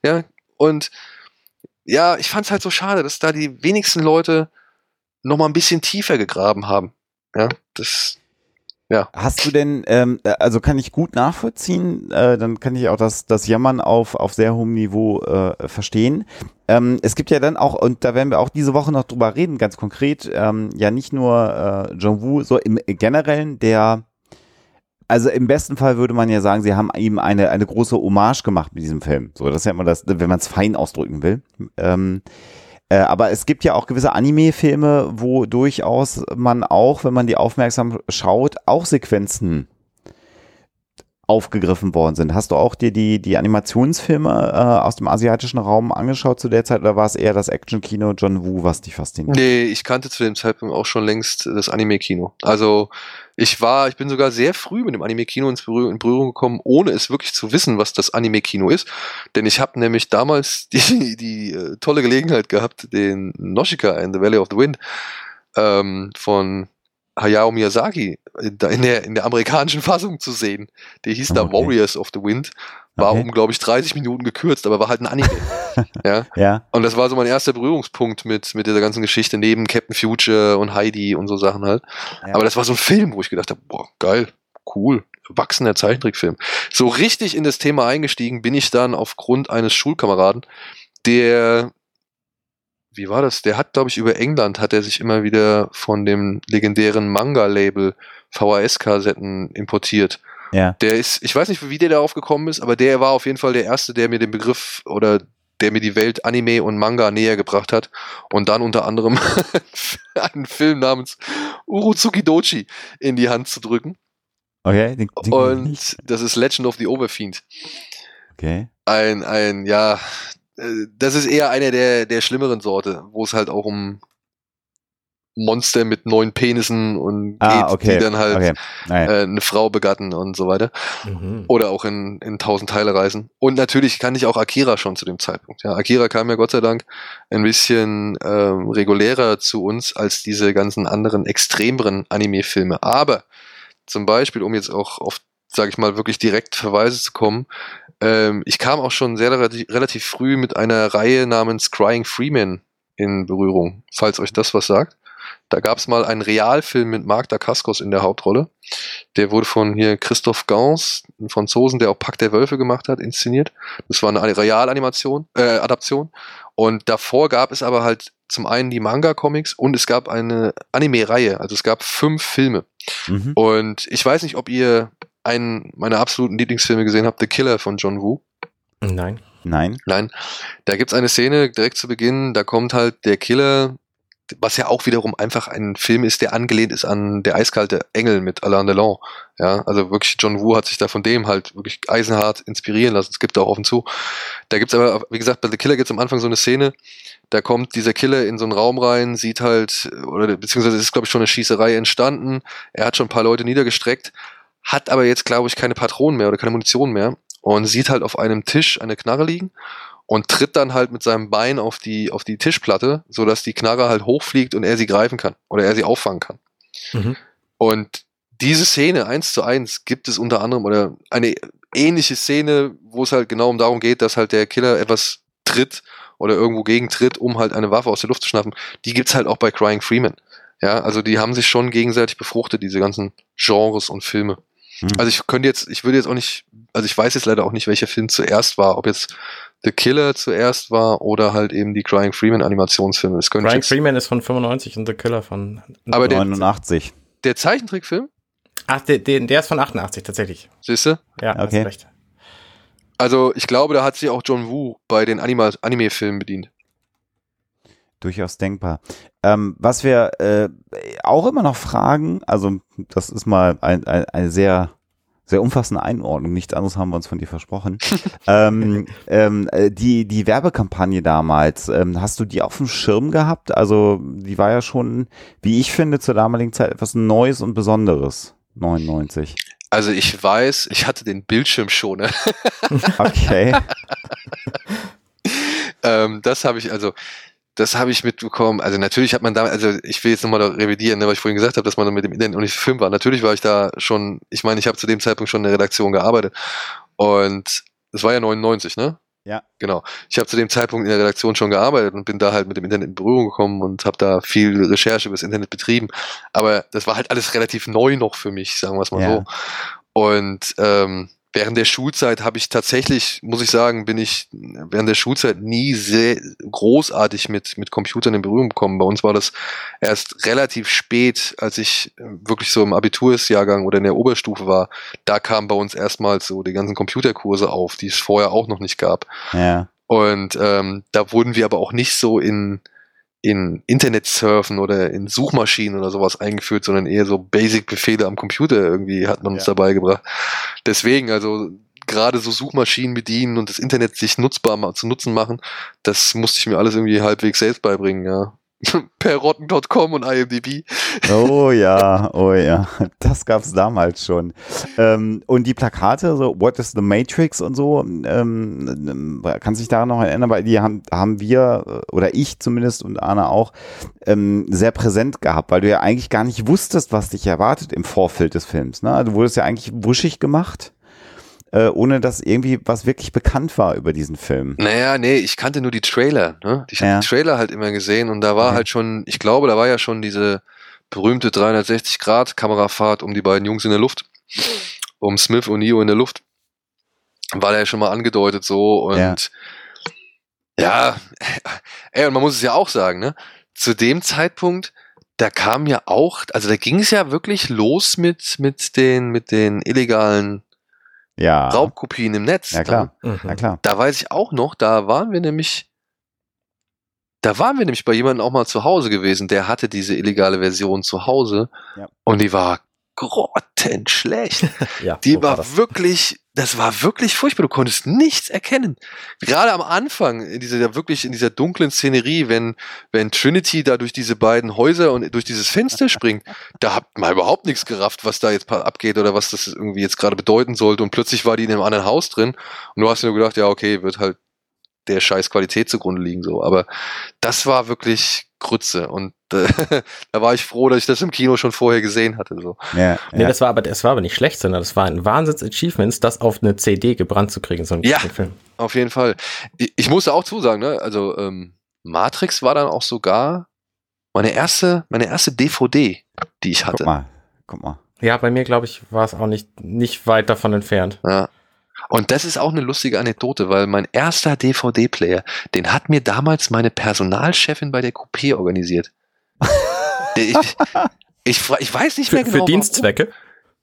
Ja, und ja, ich fand es halt so schade, dass da die wenigsten Leute noch mal ein bisschen tiefer gegraben haben. Ja, das, Hast du denn, ähm, äh, also kann ich gut nachvollziehen, äh, dann kann ich auch das, das Jammern auf, auf sehr hohem Niveau äh, verstehen. Ähm, es gibt ja dann auch, und da werden wir auch diese Woche noch drüber reden, ganz konkret, ähm, ja nicht nur äh, John Woo, so im Generellen, der, also im besten Fall würde man ja sagen, sie haben ihm eine, eine große Hommage gemacht mit diesem Film. So, das ist ja immer das, wenn man es fein ausdrücken will. Ähm, äh, aber es gibt ja auch gewisse Anime-Filme, wo durchaus man auch, wenn man die aufmerksam schaut, auch Sequenzen aufgegriffen worden sind. Hast du auch dir die, die Animationsfilme äh, aus dem asiatischen Raum angeschaut zu der Zeit oder war es eher das Action-Kino John Woo, was dich fasziniert? nee, ich kannte zu dem Zeitpunkt auch schon längst das Anime-Kino. Also, ich war, ich bin sogar sehr früh mit dem Anime-Kino in Berührung gekommen, ohne es wirklich zu wissen, was das Anime-Kino ist. Denn ich habe nämlich damals die, die äh, tolle Gelegenheit gehabt, den Noshika in The Valley of the Wind ähm, von Hayao Miyazaki in der, in der, amerikanischen Fassung zu sehen. Der hieß da Okay. Warriors of the Wind. War Okay. um, glaube ich, 30 Minuten gekürzt, aber war halt ein Anime. ja. Ja, Und das war so mein erster Berührungspunkt mit, mit dieser ganzen Geschichte neben Captain Future und Heidi und so Sachen halt. Ja. Aber das war so ein Film, wo ich gedacht habe, boah, geil, cool, erwachsener Zeichentrickfilm. So richtig in das Thema eingestiegen bin ich dann aufgrund eines Schulkameraden, der, wie war das? Der hat, glaube ich, über England hat er sich immer wieder von dem legendären Manga-Label VHS-Kassetten importiert. ja. Der ist, ich weiß nicht, wie der darauf gekommen ist, aber der war auf jeden Fall der Erste, der mir den Begriff oder der mir die Welt Anime und Manga näher gebracht hat. Und dann unter anderem einen Film namens Urutsuki Dochi in die Hand zu drücken. Okay. Den, den Und das ist Legend of the Overfiend. okay. Ein, ein, ja, das ist eher einer der, der schlimmeren Sorte, wo es halt auch um Monster mit neun Penissen und geht, Ah, okay. die dann halt okay. Äh, eine Frau begatten und so weiter. Mhm. Oder auch in, in tausend Teile reisen. Und natürlich kann ich auch Akira schon zu dem Zeitpunkt. Ja, Akira kam ja Gott sei Dank ein bisschen ähm, regulärer zu uns als diese ganzen anderen extremeren Anime-Filme. Aber zum Beispiel, um jetzt auch auf, sage ich mal, wirklich direkt Verweise zu kommen, ähm, ich kam auch schon sehr relativ, früh mit einer Reihe namens Crying Freeman in Berührung, falls euch das was sagt. Da gab es mal einen Realfilm mit Marc Dacascos in der Hauptrolle. Der wurde von hier Christoph Gans, einem Franzosen, der auch Pack der Wölfe gemacht hat, inszeniert. Das war eine Realanimation, äh, Adaption. Und davor gab es aber halt zum einen die Manga-Comics und es gab eine Anime-Reihe. Also es gab fünf Filme. Mhm. Und ich weiß nicht, ob ihr einen meiner absoluten Lieblingsfilme gesehen habt, The Killer von John Woo. Nein. Nein. Nein, da gibt's eine Szene direkt zu Beginn, da kommt halt der Killer, was ja auch wiederum einfach ein Film ist, der angelehnt ist an Der eiskalte Engel mit Alain Delon. Ja, also wirklich John Woo hat sich da von dem halt wirklich eisenhart inspirieren lassen. Es gibt da auch offen zu. Da gibt's aber, wie gesagt, bei The Killer gibt's am Anfang so eine Szene, da kommt dieser Killer in so einen Raum rein, sieht halt, oder beziehungsweise es ist, glaube ich, schon eine Schießerei entstanden. Er hat schon ein paar Leute niedergestreckt, hat aber jetzt, glaube ich, keine Patronen mehr oder keine Munition mehr und sieht halt auf einem Tisch eine Knarre liegen und tritt dann halt mit seinem Bein auf die, auf die Tischplatte, sodass die Knarre halt hochfliegt und er sie greifen kann oder er sie auffangen kann. Mhm. Und diese Szene eins zu eins gibt es unter anderem oder eine ähnliche Szene, wo es halt genau um darum geht, dass halt der Killer etwas tritt oder irgendwo gegentritt, um halt eine Waffe aus der Luft zu schnappen. Die gibt's halt auch bei Crying Freeman. Ja, also die haben sich schon gegenseitig befruchtet, diese ganzen Genres und Filme. Mhm. Also ich könnte jetzt, ich würde jetzt auch nicht, also ich weiß jetzt leider auch nicht, welcher Film zuerst war, ob jetzt The Killer zuerst war oder halt eben die Crying Freeman Animationsfilme. Das jetzt, Freeman ist von 95 und The Killer von. Aber der- 89. der Zeichentrickfilm, Ach, der, der, der ist von 88 tatsächlich. siehst du? Ja, Okay. hast recht. Also ich glaube, da hat sich auch John Woo bei den Anime-Filmen bedient. Durchaus denkbar. Ähm, was wir äh, auch immer noch fragen, also das ist mal ein, ein, eine sehr Sehr umfassende Einordnung, nichts anderes haben wir uns von dir versprochen. ähm, ähm, äh, die, die Werbekampagne damals, ähm, hast du die auf dem Schirm gehabt? Also die war ja schon, wie ich finde, zur damaligen Zeit etwas Neues und Besonderes. 99. Also ich weiß, ich hatte den Bildschirm schon. Ne? Okay. ähm, das habe ich also, das habe ich mitbekommen. Also natürlich hat man da, also ich will jetzt nochmal revidieren, ne, was ich vorhin gesagt habe, dass man mit dem Internet noch nicht Film war. Natürlich war ich da schon, ich meine, ich habe zu dem Zeitpunkt schon in der Redaktion gearbeitet und es war ja 99, ne? Ja. Genau. Ich habe zu dem Zeitpunkt in der Redaktion schon gearbeitet und bin da halt mit dem Internet in Berührung gekommen und habe da viel Recherche über das Internet betrieben. Aber das war halt alles relativ neu noch für mich, sagen wir es mal Ja. so. Und ähm, während der Schulzeit habe ich tatsächlich, muss ich sagen, bin ich während der Schulzeit nie sehr großartig mit, mit Computern in Berührung gekommen. Bei uns war das erst relativ spät, als ich äh, wirklich so im Abitursjahrgang oder in der Oberstufe war. Da kamen bei uns erstmals so die ganzen Computerkurse auf, die es vorher auch noch nicht gab. Ja. Und ähm, da wurden wir aber auch nicht so in, in Internetsurfen oder in Suchmaschinen oder sowas eingeführt, sondern eher so Basic-Befehle am Computer irgendwie hat man uns Ja. dabei gebracht. Deswegen, also gerade so Suchmaschinen bedienen und das Internet sich nutzbar zu nutzen machen, das musste ich mir alles irgendwie halbwegs selbst beibringen, ja. per rotten.com und IMDb. Oh ja, oh ja, das gab's damals schon. Ähm, und die Plakate, so What is the Matrix und so, ähm, kannst du dich daran noch erinnern, weil die haben, haben wir, äh, oder ich zumindest und Anna auch, ähm, sehr präsent gehabt, weil du ja eigentlich gar nicht wusstest, was dich erwartet im Vorfeld des Films. Ne? Du wurdest ja eigentlich wuschig gemacht, äh, ohne dass irgendwie was wirklich bekannt war über diesen Film. Naja, nee, ich kannte nur die Trailer, ne? Ich habe Ja. die Trailer halt immer gesehen und da war Okay. halt schon, ich glaube, da war ja schon diese berühmte 360-Grad-Kamerafahrt um die beiden Jungs in der Luft, um Smith und Neo in der Luft. War da ja schon mal angedeutet so und Ja. ja, ey, und man muss es ja auch sagen, ne? Zu dem Zeitpunkt, da kam ja auch, also da ging es ja wirklich los mit, mit den, mit den illegalen Ja, Raubkopien im Netz. ja klar, Mhm. ja klar. Da weiß ich auch noch, da waren wir nämlich, da waren wir nämlich bei jemandem auch mal zu Hause gewesen, der hatte diese illegale Version zu Hause Ja. und die war grottenschlecht. Ja, Die so war das. wirklich, das war wirklich furchtbar. Du konntest nichts erkennen. Gerade am Anfang, in dieser wirklich in dieser dunklen Szenerie, wenn wenn Trinity da durch diese beiden Häuser und durch dieses Fenster springt, da hat man überhaupt nichts gerafft, was da jetzt abgeht oder was das irgendwie jetzt gerade bedeuten sollte. Und plötzlich war die in einem anderen Haus drin und du hast dir nur gedacht, ja okay, wird halt der scheiß Qualität zugrunde liegen so. Aber das war wirklich Grütze und da war ich froh, dass ich das im Kino schon vorher gesehen hatte so. Ja, Nee, ja. das war aber, das war aber nicht schlecht, sondern das war ein Wahnsinns-Achievements, das auf eine CD gebrannt zu kriegen, so einen Ja. Film. Auf jeden Fall. Ich, ich musste auch zusagen, ne? Also ähm, Matrix war dann auch sogar meine erste, meine erste DVD, die ich Guck hatte. mal, guck mal. Ja, bei mir, glaube ich, war es auch nicht, nicht weit davon entfernt. Ja. Und das ist auch eine lustige Anekdote, weil mein erster DVD-Player, den hat mir damals meine Personalchefin bei der Coupé organisiert. Ich, ich, ich weiß nicht Für, mehr genau. für warum. Dienstzwecke.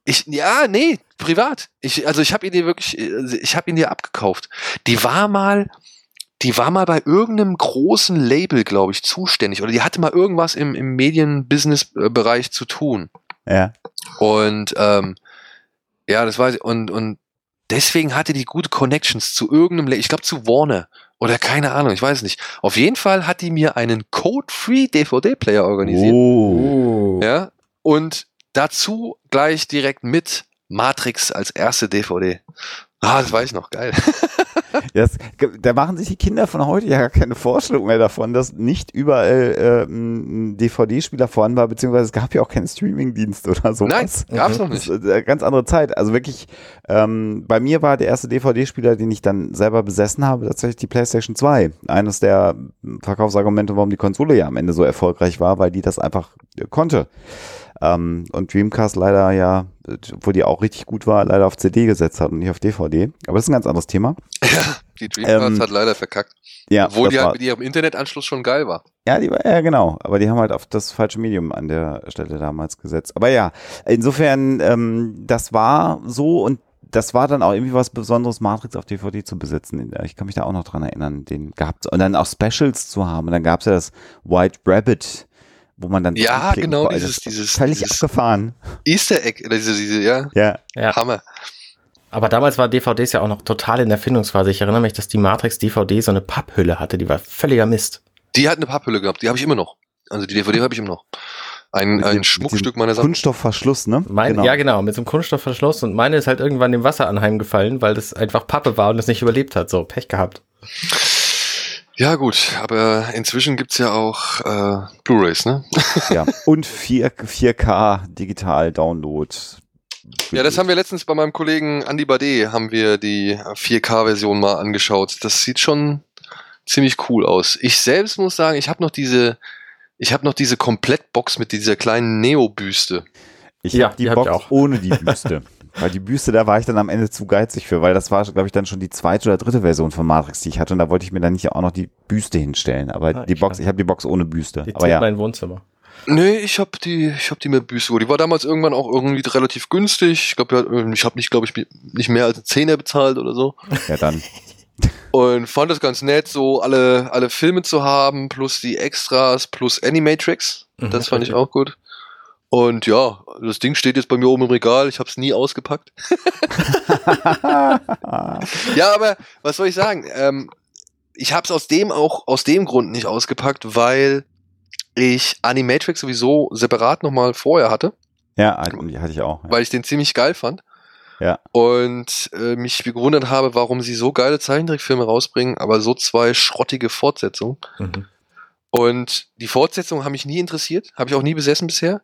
Ich, ja, nee, privat. Ich, also ich habe ihn dir wirklich, äh, ich habe ihn dir abgekauft. Die war mal, die war mal bei irgendeinem großen Label, glaube ich, zuständig. Oder die hatte mal irgendwas im, im Medien-Business-Bereich zu tun. Ja, Und ähm, ja, das weiß ich. Und, und deswegen hatte die gute Connections zu irgendeinem, La- ich glaube zu Warner oder keine Ahnung, ich weiß nicht. Auf jeden Fall hat die mir einen Code-Free DVD-Player organisiert. Oh. Ja, und dazu gleich direkt mit Matrix als erste DVD. Ah, das weiß ich noch, geil. Das, da machen sich die Kinder von heute ja gar keine Vorstellung mehr davon, dass nicht überall äh, ein DVD-Spieler vorhanden war, beziehungsweise es gab ja auch keinen Streaming-Dienst oder sowas. Nein, gab's noch nicht. eine ganz andere Zeit. Also wirklich, ähm, bei mir war der erste DVD-Spieler, den ich dann selber besessen habe, tatsächlich die PlayStation 2. Eines der Verkaufsargumente, warum die Konsole ja am Ende so erfolgreich war, weil die das einfach äh, konnte. Ähm, und Dreamcast leider ja, wo die auch richtig gut war, leider auf CD gesetzt hat und nicht auf DVD. Aber das ist ein ganz anderes Thema. Die Dreamcast Ähm, hat leider verkackt. Ja, Obwohl die halt mit ihrem Internetanschluss schon geil war. Ja, die war, ja, genau. Aber die haben halt auf das falsche Medium an der Stelle damals gesetzt. Aber ja, insofern, ähm, das war so und das war dann auch irgendwie was Besonderes, Matrix auf DVD zu besitzen. Ich kann mich da auch noch dran erinnern, den gehabt und dann auch Specials zu haben. Und dann gab's ja das White Rabbit, wo man dann Ja, genau, dieses, dieses, völlig dieses abgefahren. Easter Egg, oder diese, diese, ja, Ja, Ja. Hammer. Aber damals war DVDs ja auch noch total in der Findungsphase. Ich erinnere mich, dass die Matrix DVD so eine Papphülle hatte, die war völliger Mist. Die hat eine Papphülle gehabt, die habe ich immer noch. Also die DVD habe ich immer noch. Ein, Mit ein dem- Schmuckstück meiner Sammlung. Kunststoffverschluss, ne? Mein, Ja, genau, mit so einem Kunststoffverschluss und meine ist halt irgendwann dem Wasser anheimgefallen, weil das einfach Pappe war und es nicht überlebt hat. So, Pech gehabt. Ja gut, aber inzwischen gibt's ja auch äh, Blu-Rays, ne? ja. Und 4, 4K Digital Download. Ja, das haben wir letztens bei meinem Kollegen Andy Bade, haben wir die 4K-Version mal angeschaut. Das sieht schon ziemlich cool aus. Ich selbst muss sagen, ich habe noch diese, ich habe noch diese Komplettbox mit dieser kleinen Neo-Büste. Ich Ja, hab die die hab ich Box auch. ohne die Büste. weil die Büste, da war ich dann am Ende zu geizig für, weil das war, glaube ich, dann schon die zweite oder dritte Version von Matrix, die ich hatte. Und da wollte ich mir dann nicht auch noch die Büste hinstellen. Aber Ah, die ich Box, ich habe die Box ohne Büste. Die Aber ja. mein Wohnzimmer. Nee, ich habe die, ich habe die mit Büste. Die war damals irgendwann auch irgendwie relativ günstig. Ich glaube, ich habe nicht, glaube ich, nicht mehr als 10er bezahlt oder so. ja, dann. Und fand es ganz nett, so alle, alle Filme zu haben, plus die Extras, plus Animatrix. Mhm, Das fand ich auch gut. Und ja, das Ding steht jetzt bei mir oben im Regal. Ich habe es nie ausgepackt. Ja, aber was soll ich sagen? Ähm, ich habe es aus dem auch aus dem Grund nicht ausgepackt, weil ich Animatrix sowieso separat nochmal vorher hatte, ja, hatte hatte ich auch. Ja. weil ich den ziemlich geil fand. Ja. Und äh, mich gewundert habe, warum sie so geile Zeichentrickfilme rausbringen, aber so zwei schrottige Fortsetzungen. Mhm. Und die Fortsetzung haben mich nie interessiert, habe ich auch nie besessen bisher.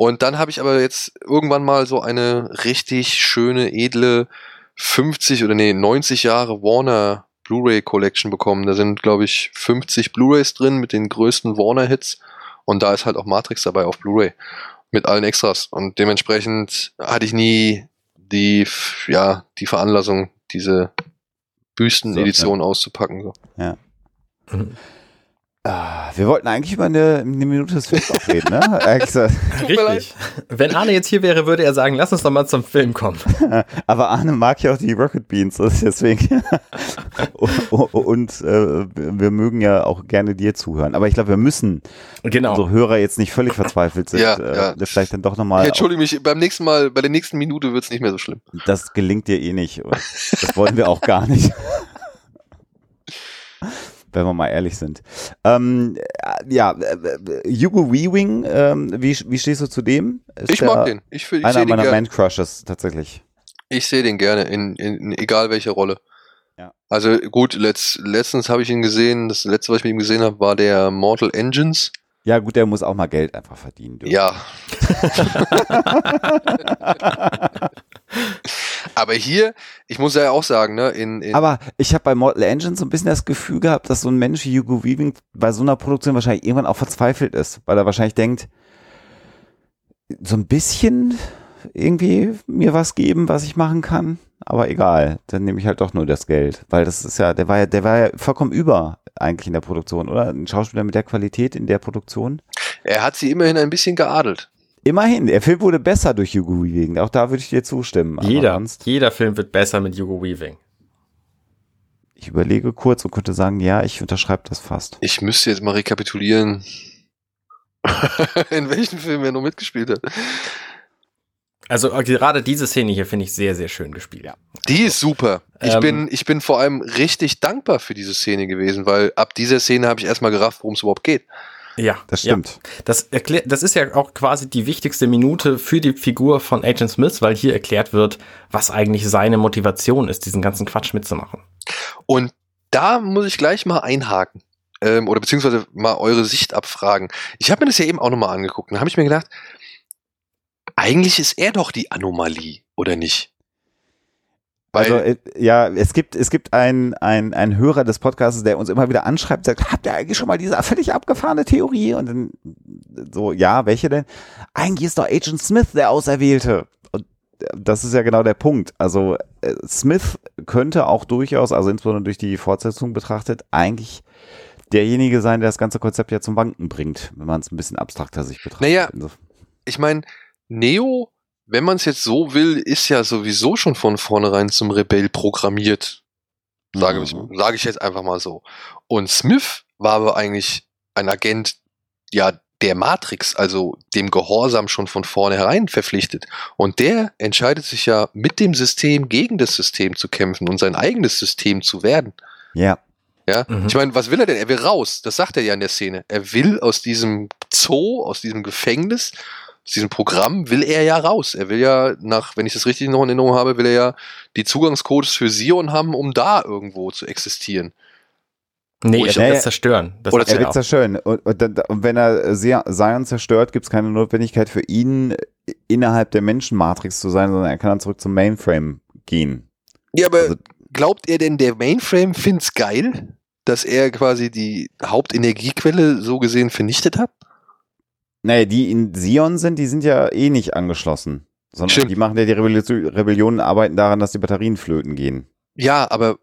Und dann habe ich aber jetzt irgendwann mal so eine richtig schöne, edle 50 oder nee, 90 Jahre Warner Blu-ray Collection bekommen. Da sind, glaube ich, 50 Blu-rays drin mit den größten Warner-Hits. Und da ist halt auch Matrix dabei auf Blu-ray. Mit allen Extras. Und dementsprechend hatte ich nie die, ja, die Veranlassung, diese Büstenedition auszupacken. So. Mhm. Ah, wir wollten eigentlich über eine, eine Minute des Films auch reden, ne? Richtig. Wenn Arne jetzt hier wäre, würde er sagen, lass uns doch mal zum Film kommen. Aber Arne mag ja auch die Rocket Beans, deswegen. und äh, wir mögen ja auch gerne dir zuhören. Aber ich glaube, wir müssen Genau. unsere Hörer jetzt nicht völlig verzweifelt sind. Ja, äh, ja. das vielleicht dann doch nochmal. Entschuldige mich, beim nächsten Mal, bei der nächsten Minute wird's nicht mehr so schlimm. Das gelingt dir eh nicht. Das wollen wir auch gar nicht. Wenn wir mal ehrlich sind. Ähm, äh, ja, äh, äh, Hugo Weaving, ähm, wie, wie stehst du zu dem? Ist Ich mag den. Ich, ich Einer meiner. Man-Crushes tatsächlich. Ich sehe den gerne, in, in, in egal welcher Rolle. Ja. Also gut, letzt, letztens habe ich ihn gesehen, das letzte, was ich mit ihm gesehen habe, war der Mortal Engines. Ja, gut, der muss auch mal Geld einfach verdienen. dürfen. Ja. Aber hier, ich muss ja auch sagen, ne, in, in Aber ich habe bei Mortal Engines so ein bisschen das Gefühl gehabt, dass so ein Mensch wie Hugo Weaving bei so einer Produktion wahrscheinlich irgendwann auch verzweifelt ist, weil er wahrscheinlich denkt, so ein bisschen irgendwie mir was geben, was ich machen kann, aber egal, dann nehme ich halt doch nur das Geld, weil das ist ja, der war ja, der war ja vollkommen über eigentlich in der Produktion, oder? Ein Schauspieler mit der Qualität in der Produktion. er hat sie immerhin ein bisschen geadelt. Immerhin, der Film wurde besser durch Hugo Weaving, auch da würde ich dir zustimmen. Jeder, sonst- jeder Film wird besser mit Hugo Weaving. Ich überlege kurz und könnte sagen, ja, ich unterschreibe das fast. Ich müsste jetzt mal rekapitulieren, in welchen Filmen er noch mitgespielt hat. Also äh, gerade diese Szene hier finde ich sehr, sehr schön gespielt. Ja. Die ist super. Ich, Ähm, bin, ich bin vor allem richtig dankbar für diese Szene gewesen, weil ab dieser Szene habe ich erstmal gerafft, worum es überhaupt geht. Ja, Das ja. stimmt. Das erklärt, das ist ja auch quasi die wichtigste Minute für die Figur von Agent Smith, weil hier erklärt wird, was eigentlich seine Motivation ist, diesen ganzen Quatsch mitzumachen. Und da muss ich gleich mal einhaken. Ähm, oder beziehungsweise mal eure Sicht abfragen. Ich habe mir das ja eben auch nochmal angeguckt. Und da habe ich mir gedacht, eigentlich ist er doch die Anomalie, oder nicht? Also äh, ja, es gibt es gibt einen ein ein Hörer des Podcasts, der uns immer wieder anschreibt, sagt, habt ihr eigentlich schon mal diese völlig abgefahrene Theorie? Und dann so, ja, welche denn? Eigentlich ist doch Agent Smith der Auserwählte. Und äh, das ist ja genau der Punkt. Also äh, Smith könnte auch durchaus, also insbesondere durch die Fortsetzung betrachtet, eigentlich derjenige sein, der das ganze Konzept ja zum Wanken bringt, wenn man es ein bisschen abstrakter sich betrachtet. Naja, Inso- ich meine, Neo, wenn man es jetzt so will, ist ja sowieso schon von vornherein zum Rebell programmiert. Sage, ich, Mhm. sage ich jetzt einfach mal so. Und Smith war aber eigentlich ein Agent, ja, der Matrix, also dem Gehorsam schon von vornherein verpflichtet. Und der entscheidet sich ja mit dem System gegen das System zu kämpfen und sein eigenes System zu werden. Ja. Ja, Mhm. ich meine, was will er denn? Er will raus. Das sagt er ja in der Szene. Er will aus diesem Zoo, aus diesem Gefängnis, aus diesem Programm, will er ja raus. Er will ja nach, wenn ich das richtig noch in Erinnerung habe, will er ja die Zugangscodes für Sion haben, um da irgendwo zu existieren. Nee, Oh, er ich- will das zerstören. Das Oder Er wird auch. zerstören. Und, und, und wenn er Zion zerstört, gibt es keine Notwendigkeit für ihn, innerhalb der Menschenmatrix zu sein, sondern er kann dann zurück zum Mainframe gehen. Ja, aber Also- glaubt er denn, der Mainframe find's geil, dass er quasi die Hauptenergiequelle so gesehen vernichtet hat? Naja, die in Sion sind, die sind ja eh nicht angeschlossen. Sondern Stimmt. die machen ja die Rebellion, Rebellionen arbeiten daran, dass die Batterien flöten gehen. Ja, aber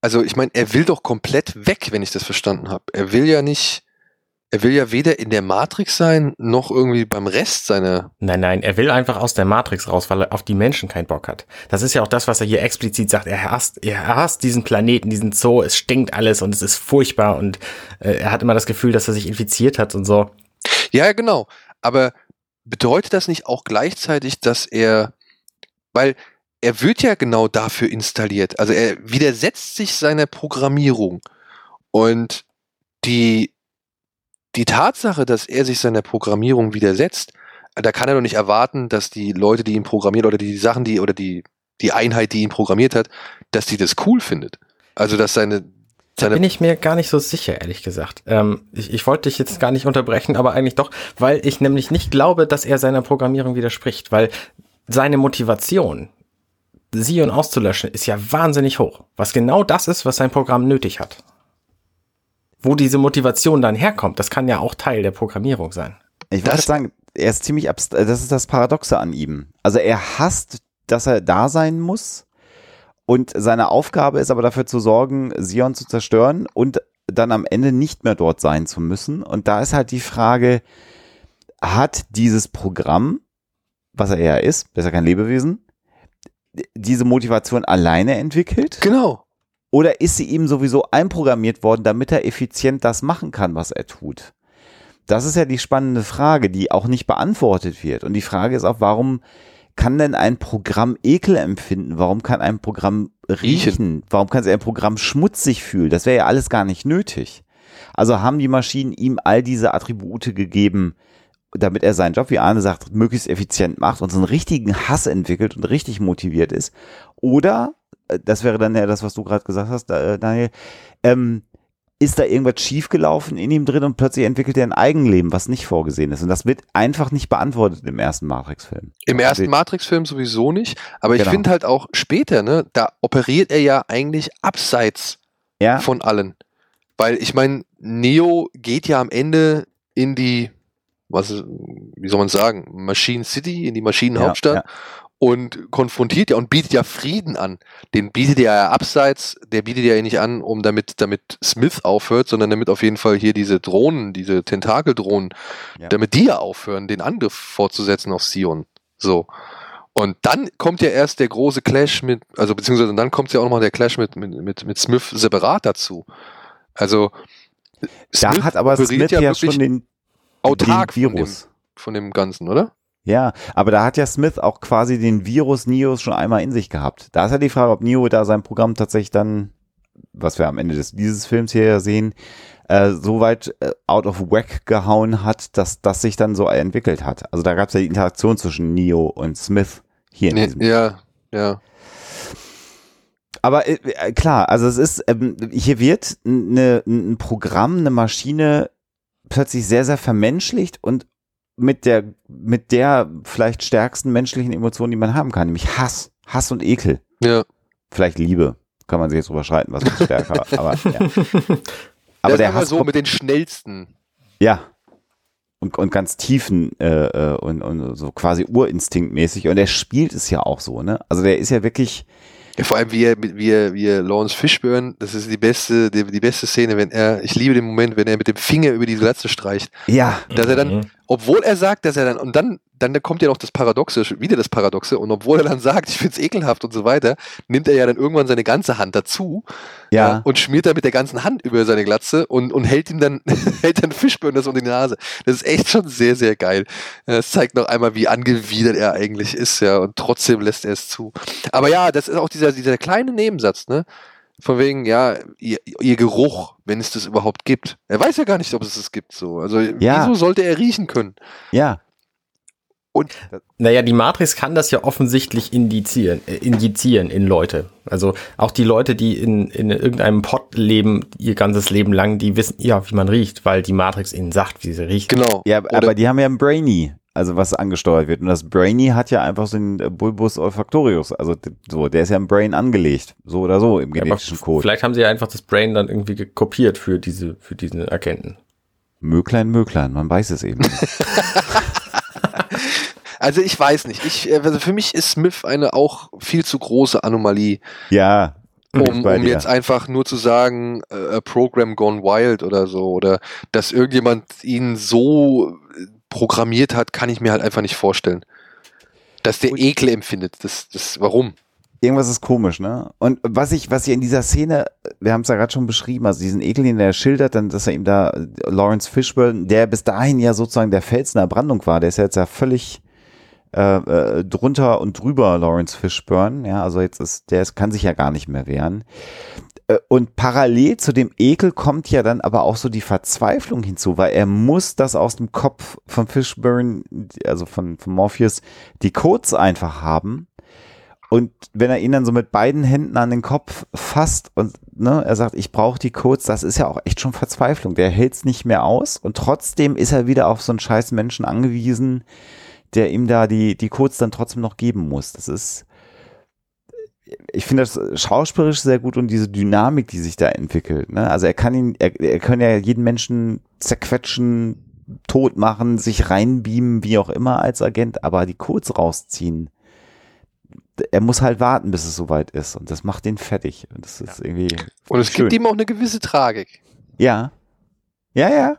also ich meine, er will doch komplett weg, wenn ich das verstanden habe. Er will ja nicht, er will ja weder in der Matrix sein, noch irgendwie beim Rest seiner. Nein, nein, er will einfach aus der Matrix raus, weil er auf die Menschen keinen Bock hat. Das ist ja auch das, was er hier explizit sagt. Er hasst, er hasst diesen Planeten, diesen Zoo, es stinkt alles und es ist furchtbar und äh, er hat immer das Gefühl, dass er sich infiziert hat und so. Ja, genau. Aber bedeutet das nicht auch gleichzeitig, dass er, weil er wird ja genau dafür installiert. Also er widersetzt sich seiner Programmierung. Und die, die Tatsache, dass er sich seiner Programmierung widersetzt, da kann er doch nicht erwarten, dass die Leute, die ihn programmieren oder die Sachen, die, oder die, die Einheit, die ihn programmiert hat, dass die das cool findet. Also, dass seine, Da bin ich mir gar nicht so sicher, ehrlich gesagt. Ähm, ich, ich wollte dich jetzt gar nicht unterbrechen, aber eigentlich doch, weil ich nämlich nicht glaube, dass er seiner Programmierung widerspricht, weil seine Motivation, Sion auszulöschen, ist ja wahnsinnig hoch. Was genau das ist, was sein Programm nötig hat. Wo diese Motivation dann herkommt, das kann ja auch Teil der Programmierung sein. Ich Das- sagen, er ist ziemlich abst das ist das Paradoxe an ihm. Also er hasst, dass er da sein muss und seine Aufgabe ist aber dafür zu sorgen, Sion zu zerstören und dann am Ende nicht mehr dort sein zu müssen. Und da ist halt die Frage, hat dieses Programm, was er ja ist, er ist ja kein Lebewesen, diese Motivation alleine entwickelt? genau. Oder ist sie ihm sowieso einprogrammiert worden, damit er effizient das machen kann, was er tut? Das ist ja die spannende Frage, die auch nicht beantwortet wird. Und die Frage ist auch, warum kann denn ein Programm Ekel empfinden? Warum kann ein Programm riechen? Riechen. Warum kann sich ein Programm schmutzig fühlen? Das wäre ja alles gar nicht nötig. Also haben die Maschinen ihm all diese Attribute gegeben, damit er seinen Job, wie Arne sagt, möglichst effizient macht und so einen richtigen Hass entwickelt und richtig motiviert ist. Oder, äh, das wäre dann ja das, was du gerade gesagt hast, äh, Daniel, ähm, ist da irgendwas schiefgelaufen in ihm drin und plötzlich entwickelt er ein Eigenleben, was nicht vorgesehen ist. Und das wird einfach nicht beantwortet im ersten Matrix-Film. Im ersten Also- Matrix-Film sowieso nicht, aber ich Genau. finde halt auch später, ne, da operiert er ja eigentlich abseits Ja, von allen. Weil ich meine, Neo geht ja am Ende in die, was, ist- wie soll man sagen, Machine City, in die Maschinenhauptstadt Ja, und konfrontiert ja und bietet ja Frieden an. Den bietet er ja abseits, der bietet ja nicht an, um damit, damit Smith aufhört, sondern damit auf jeden Fall hier diese Drohnen, diese Tentakeldrohnen, Ja. damit die ja aufhören, den Angriff fortzusetzen auf Sion. So. Und dann kommt ja erst der große Clash mit, also beziehungsweise dann kommt ja auch nochmal der Clash mit, mit, mit, mit Smith separat dazu. Also da hat aber Smith ja, wirklich schon den, autark den von dem, Virus. von dem Ganzen, oder? Ja, aber da hat ja Smith auch quasi den Virus Neos schon einmal in sich gehabt. Da ist ja die Frage, ob Neo da sein Programm tatsächlich dann, was wir am Ende des, dieses Films hier sehen, äh, so weit äh, out of whack gehauen hat, dass das sich dann so entwickelt hat. Also da gab es ja die Interaktion zwischen Neo und Smith hier in Nee, diesem ja, ja. Aber äh, äh, klar, also es ist, ähm, hier wird eine, ein Programm, eine Maschine plötzlich sehr, sehr vermenschlicht und mit der, mit der vielleicht stärksten menschlichen Emotion, die man haben kann, nämlich Hass. Hass und Ekel. Ja. Vielleicht Liebe. Kann man sich jetzt überschreiten, was ist stärker. aber ja. Aber das der Hass so mit den schnellsten. ja. Und, und ganz tiefen äh, äh, und, und so quasi urinstinktmäßig. Und er spielt es ja auch so, ne? Also der ist ja wirklich, Ja, vor allem wie er, wie er, wie er Lawrence Fishburne, das ist die beste, die, die beste Szene, wenn er, ich liebe den Moment, wenn er mit dem Finger über die Glatze streicht, ja, dass er dann Mhm. Obwohl er sagt, dass er dann, und dann, dann kommt ja noch das Paradoxe, wieder das Paradoxe, und obwohl er dann sagt, ich find's ekelhaft und so weiter, nimmt er ja dann irgendwann seine ganze Hand dazu Ja. und schmiert dann mit der ganzen Hand über seine Glatze und, und hält ihm dann, hält dann Fischburn das um die Nase. Das ist echt schon sehr, sehr geil. Es zeigt noch einmal, wie angewidert er eigentlich ist, ja, und trotzdem lässt er es zu. Aber ja, das ist auch dieser, dieser kleine Nebensatz, ne? Von wegen, ja, ihr, ihr Geruch, wenn es das überhaupt gibt. Er weiß ja gar nicht, ob es das gibt, so. Also, Ja. wieso sollte er riechen können? Ja. Naja, die Matrix kann das ja offensichtlich indizieren, äh, injizieren in Leute. Also auch die Leute, die in, in irgendeinem Pott leben, ihr ganzes Leben lang, die wissen ja, wie man riecht, weil die Matrix ihnen sagt, wie sie riecht. Genau. Ja, Oder- aber die haben ja ein Brainy, also was angesteuert wird. Und das Brainy hat ja einfach so den äh, Bulbus olfactorius. Also so, der ist ja im Brain angelegt. So oder so im genetischen Code. Vielleicht haben sie ja einfach das Brain dann irgendwie gekopiert für diese, für diesen Erkenntnis. Möglein, Möglein, man weiß es eben. nicht. Also ich weiß nicht. Ich, äh, also für mich ist Smith eine auch viel zu große Anomalie, ja. um, um jetzt einfach nur zu sagen, äh, a Program gone wild oder so. Oder dass irgendjemand ihn so programmiert hat, kann ich mir halt einfach nicht vorstellen. Dass der Ekel empfindet. Das, das, warum? Irgendwas ist komisch, ne? Und was ich, was ich in dieser Szene, wir haben es ja gerade schon beschrieben, also diesen Ekel, den er schildert, dann, dass er ihm da äh, Lawrence Fishburne, der bis dahin ja sozusagen der Fels in der Brandung war, der ist ja jetzt ja völlig äh, äh, drunter und drüber, Lawrence Fishburne, ja, also jetzt ist, der ist, kann sich ja gar nicht mehr wehren. Äh, Und parallel zu dem Ekel kommt ja dann aber auch so die Verzweiflung hinzu, weil er muss das aus dem Kopf von Fishburne, also von, von Morpheus, die Codes einfach haben. Und wenn er ihn dann so mit beiden Händen an den Kopf fasst und ne, er sagt, ich brauche die Codes, das ist ja auch echt schon Verzweiflung. Der hält's nicht mehr aus und trotzdem ist er wieder auf so einen scheiß Menschen angewiesen, der ihm da die, die Codes dann trotzdem noch geben muss. Das ist, ich finde das schauspielerisch sehr gut und diese Dynamik, die sich da entwickelt. Ne? Also er kann ihn, er, er kann ja jeden Menschen zerquetschen, tot machen, sich reinbeamen, wie auch immer als Agent, aber die Codes rausziehen er muss halt warten, bis es soweit ist. Und das macht ihn fertig. Und das ist irgendwie. Und es schön. gibt ihm auch eine gewisse Tragik. Ja. Ja, ja.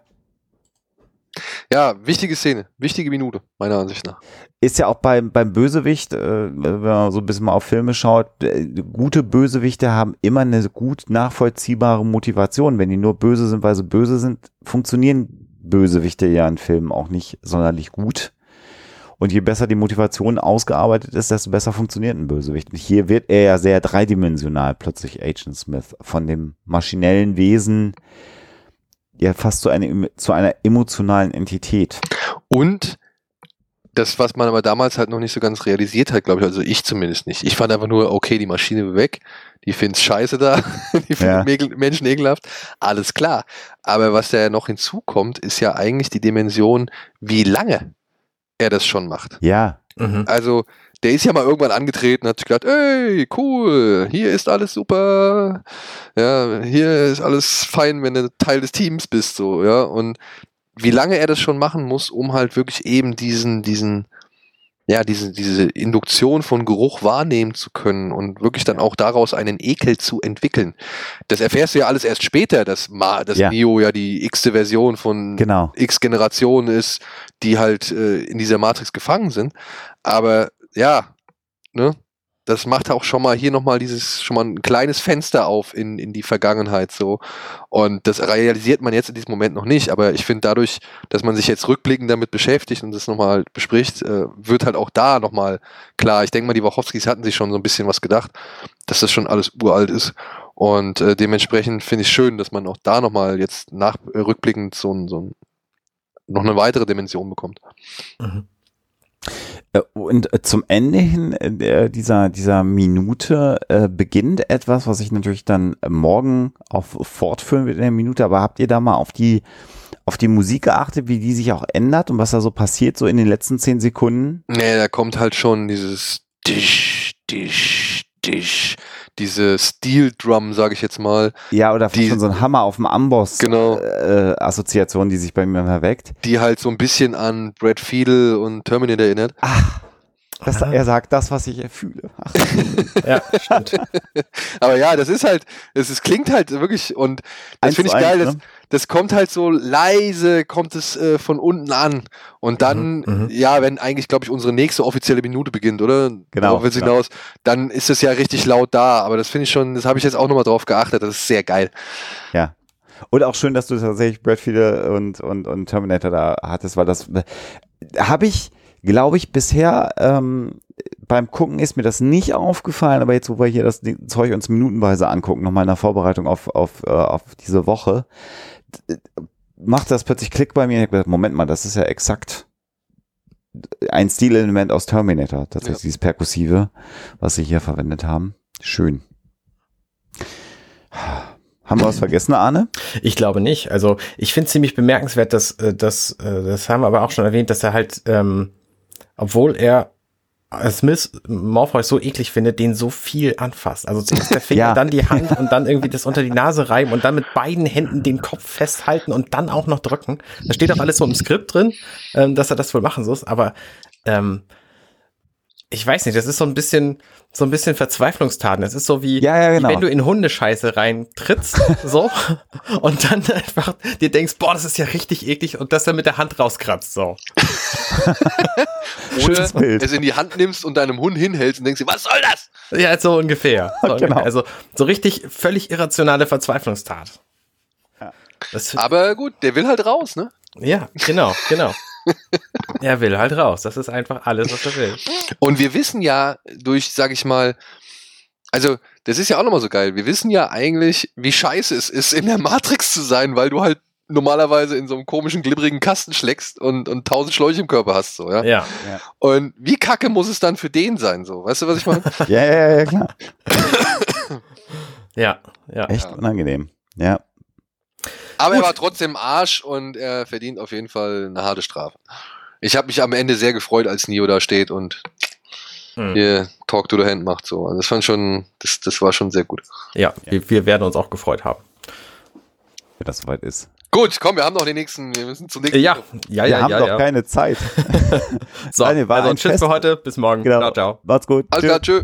Ja, wichtige Szene, wichtige Minute, meiner Ansicht nach. Ist ja auch beim, beim Bösewicht, äh, wenn man so ein bisschen mal auf Filme schaut, äh, gute Bösewichte haben immer eine gut nachvollziehbare Motivation. Wenn die nur böse sind, weil sie böse sind, funktionieren Bösewichte ja in Filmen auch nicht sonderlich gut. Und je besser die Motivation ausgearbeitet ist, desto besser funktioniert ein Bösewicht. Und hier wird er ja sehr dreidimensional plötzlich Agent Smith. Von dem maschinellen Wesen ja fast zu einer, zu einer emotionalen Entität. Und das, was man aber damals halt noch nicht so ganz realisiert hat, glaube ich, also ich zumindest nicht. Ich fand einfach nur, okay, die Maschine weg, die find's scheiße da, die finden ja. Menschen ekelhaft, alles klar. Aber was da ja noch hinzukommt, ist ja eigentlich die Dimension, wie lange er das schon macht. Ja, Mhm. Also, der ist ja mal irgendwann angetreten, hat sich gedacht, ey, cool, hier ist alles super, ja, hier ist alles fein, wenn du Teil des Teams bist, so, ja, und wie lange er das schon machen muss, um halt wirklich eben diesen, diesen, ja, diese, diese Induktion von Geruch wahrnehmen zu können und wirklich dann auch daraus einen Ekel zu entwickeln. Das erfährst du ja alles erst später, dass, Ma, dass Ja. Neo ja die x-te Version von genau. x Generationen ist, die halt äh, in dieser Matrix gefangen sind. Aber ja, ne, das macht auch schon mal hier nochmal dieses, schon mal ein kleines Fenster auf in, in die Vergangenheit so. Und das realisiert man jetzt in diesem Moment noch nicht, aber ich finde dadurch, dass man sich jetzt rückblickend damit beschäftigt und das nochmal bespricht, äh, wird halt auch da nochmal klar. Ich denke mal, die Wachowskis hatten sich schon so ein bisschen was gedacht, dass das schon alles uralt ist. Und äh, dementsprechend finde ich schön, dass man auch da nochmal jetzt nach äh, rückblickend so so noch eine weitere Dimension bekommt. Mhm. Äh, Und äh, zum Ende hin äh, dieser, dieser Minute äh, beginnt etwas, was ich natürlich dann äh, morgen auch fortführen wird in der Minute. Aber habt ihr da mal auf die, auf die Musik geachtet, wie die sich auch ändert und was da so passiert, so in den letzten zehn Sekunden? Nee, da kommt halt schon dieses Tisch, Tisch, Tisch, diese Steel Drum, sage ich jetzt mal, Ja, oder Die- schon so ein Hammer auf dem Amboss Genau. äh, Assoziation, die sich bei mir erweckt. die halt so ein bisschen an Brad Fiedel und Terminator erinnert. Ach, das, Ah. er sagt das, was ich fühle. Ach, Ja, stimmt. Aber ja, das ist halt, es ist, klingt halt wirklich und das finde ich geil, eins, dass, ne? Das kommt halt so leise, kommt es äh, von unten an. Und dann, Mhm, mhm. ja, wenn eigentlich, glaube ich, unsere nächste offizielle Minute beginnt, oder? Genau, Darauf will's genau. hinaus, dann ist es ja richtig laut da. Aber das finde ich schon, das habe ich jetzt auch nochmal drauf geachtet. Das ist sehr geil. Ja. Und auch schön, dass du tatsächlich Brad Fiedel und, und, und Terminator da hattest, weil das habe ich, glaube ich, bisher ähm, beim Gucken ist mir das nicht aufgefallen, aber jetzt, wo wir hier das Zeug uns minutenweise angucken, nochmal in der Vorbereitung auf, auf, äh, auf diese Woche, macht das plötzlich Klick bei mir. Ich gedacht, Moment mal, das ist ja exakt ein Stilelement aus Terminator, tatsächlich Ja. dieses Perkussive, was sie hier verwendet haben. Schön. Haben wir was vergessen, Arne? Ich glaube nicht. Also ich finde es ziemlich bemerkenswert, dass, äh, dass äh, das haben wir aber auch schon erwähnt, dass er halt, ähm, obwohl er Smith Morpheus so eklig findet, den so viel anfasst. Also zuerst der Finger, Ja. dann die Hand und dann irgendwie das unter die Nase reiben und dann mit beiden Händen den Kopf festhalten und dann auch noch drücken. Da steht auch alles so im Skript drin, ähm, dass er das wohl machen muss, aber ähm, ich weiß nicht, das ist so ein bisschen, so ein bisschen Verzweiflungstaten. Es ist so wie, Ja, ja, genau. wie wenn du in Hundescheiße reintrittst, so, und dann einfach dir denkst, boah, das ist ja richtig eklig und das dann mit der Hand rauskratzt, so. Oder Bild. es in die Hand nimmst und deinem Hund hinhältst und denkst dir, was soll das? Ja, so ungefähr. So Genau. ungefähr. Also so richtig völlig irrationale Verzweiflungstat. Ja. Das, Aber gut, der will halt raus, ne? ja, genau, genau. Er will halt raus. Das ist einfach alles, was er will. Und wir wissen ja durch, sag ich mal, also das ist ja auch nochmal so geil. Wir wissen ja eigentlich, wie scheiße es ist, in der Matrix zu sein, weil du halt normalerweise in so einem komischen, glibberigen Kasten schlägst und, und tausend Schläuche im Körper hast, so, ja. Ja. Und wie kacke muss es dann für den sein, so? Weißt du, was ich meine? Ja, ja, ja, klar. Ja, ja. Echt Ja. unangenehm. Ja. Aber er Gut. war trotzdem Arsch und er verdient auf jeden Fall eine harte Strafe. Ich habe mich am Ende sehr gefreut, als Neo da steht und Hm. hier Talk to the Hand macht, so. Also das fand schon, das, das war schon sehr gut. Ja, wir, wir werden uns auch gefreut haben. Wenn das soweit ist. Gut, komm, wir haben noch den nächsten, wir müssen zum nächsten. Ja, ja, Wir ja, haben ja. doch ja. keine Zeit. So, Daniel, war also ein tschüss Fest. für heute. Bis morgen. Genau. Ciao, ciao. Macht's gut. Alles Tschö. klar, tschö.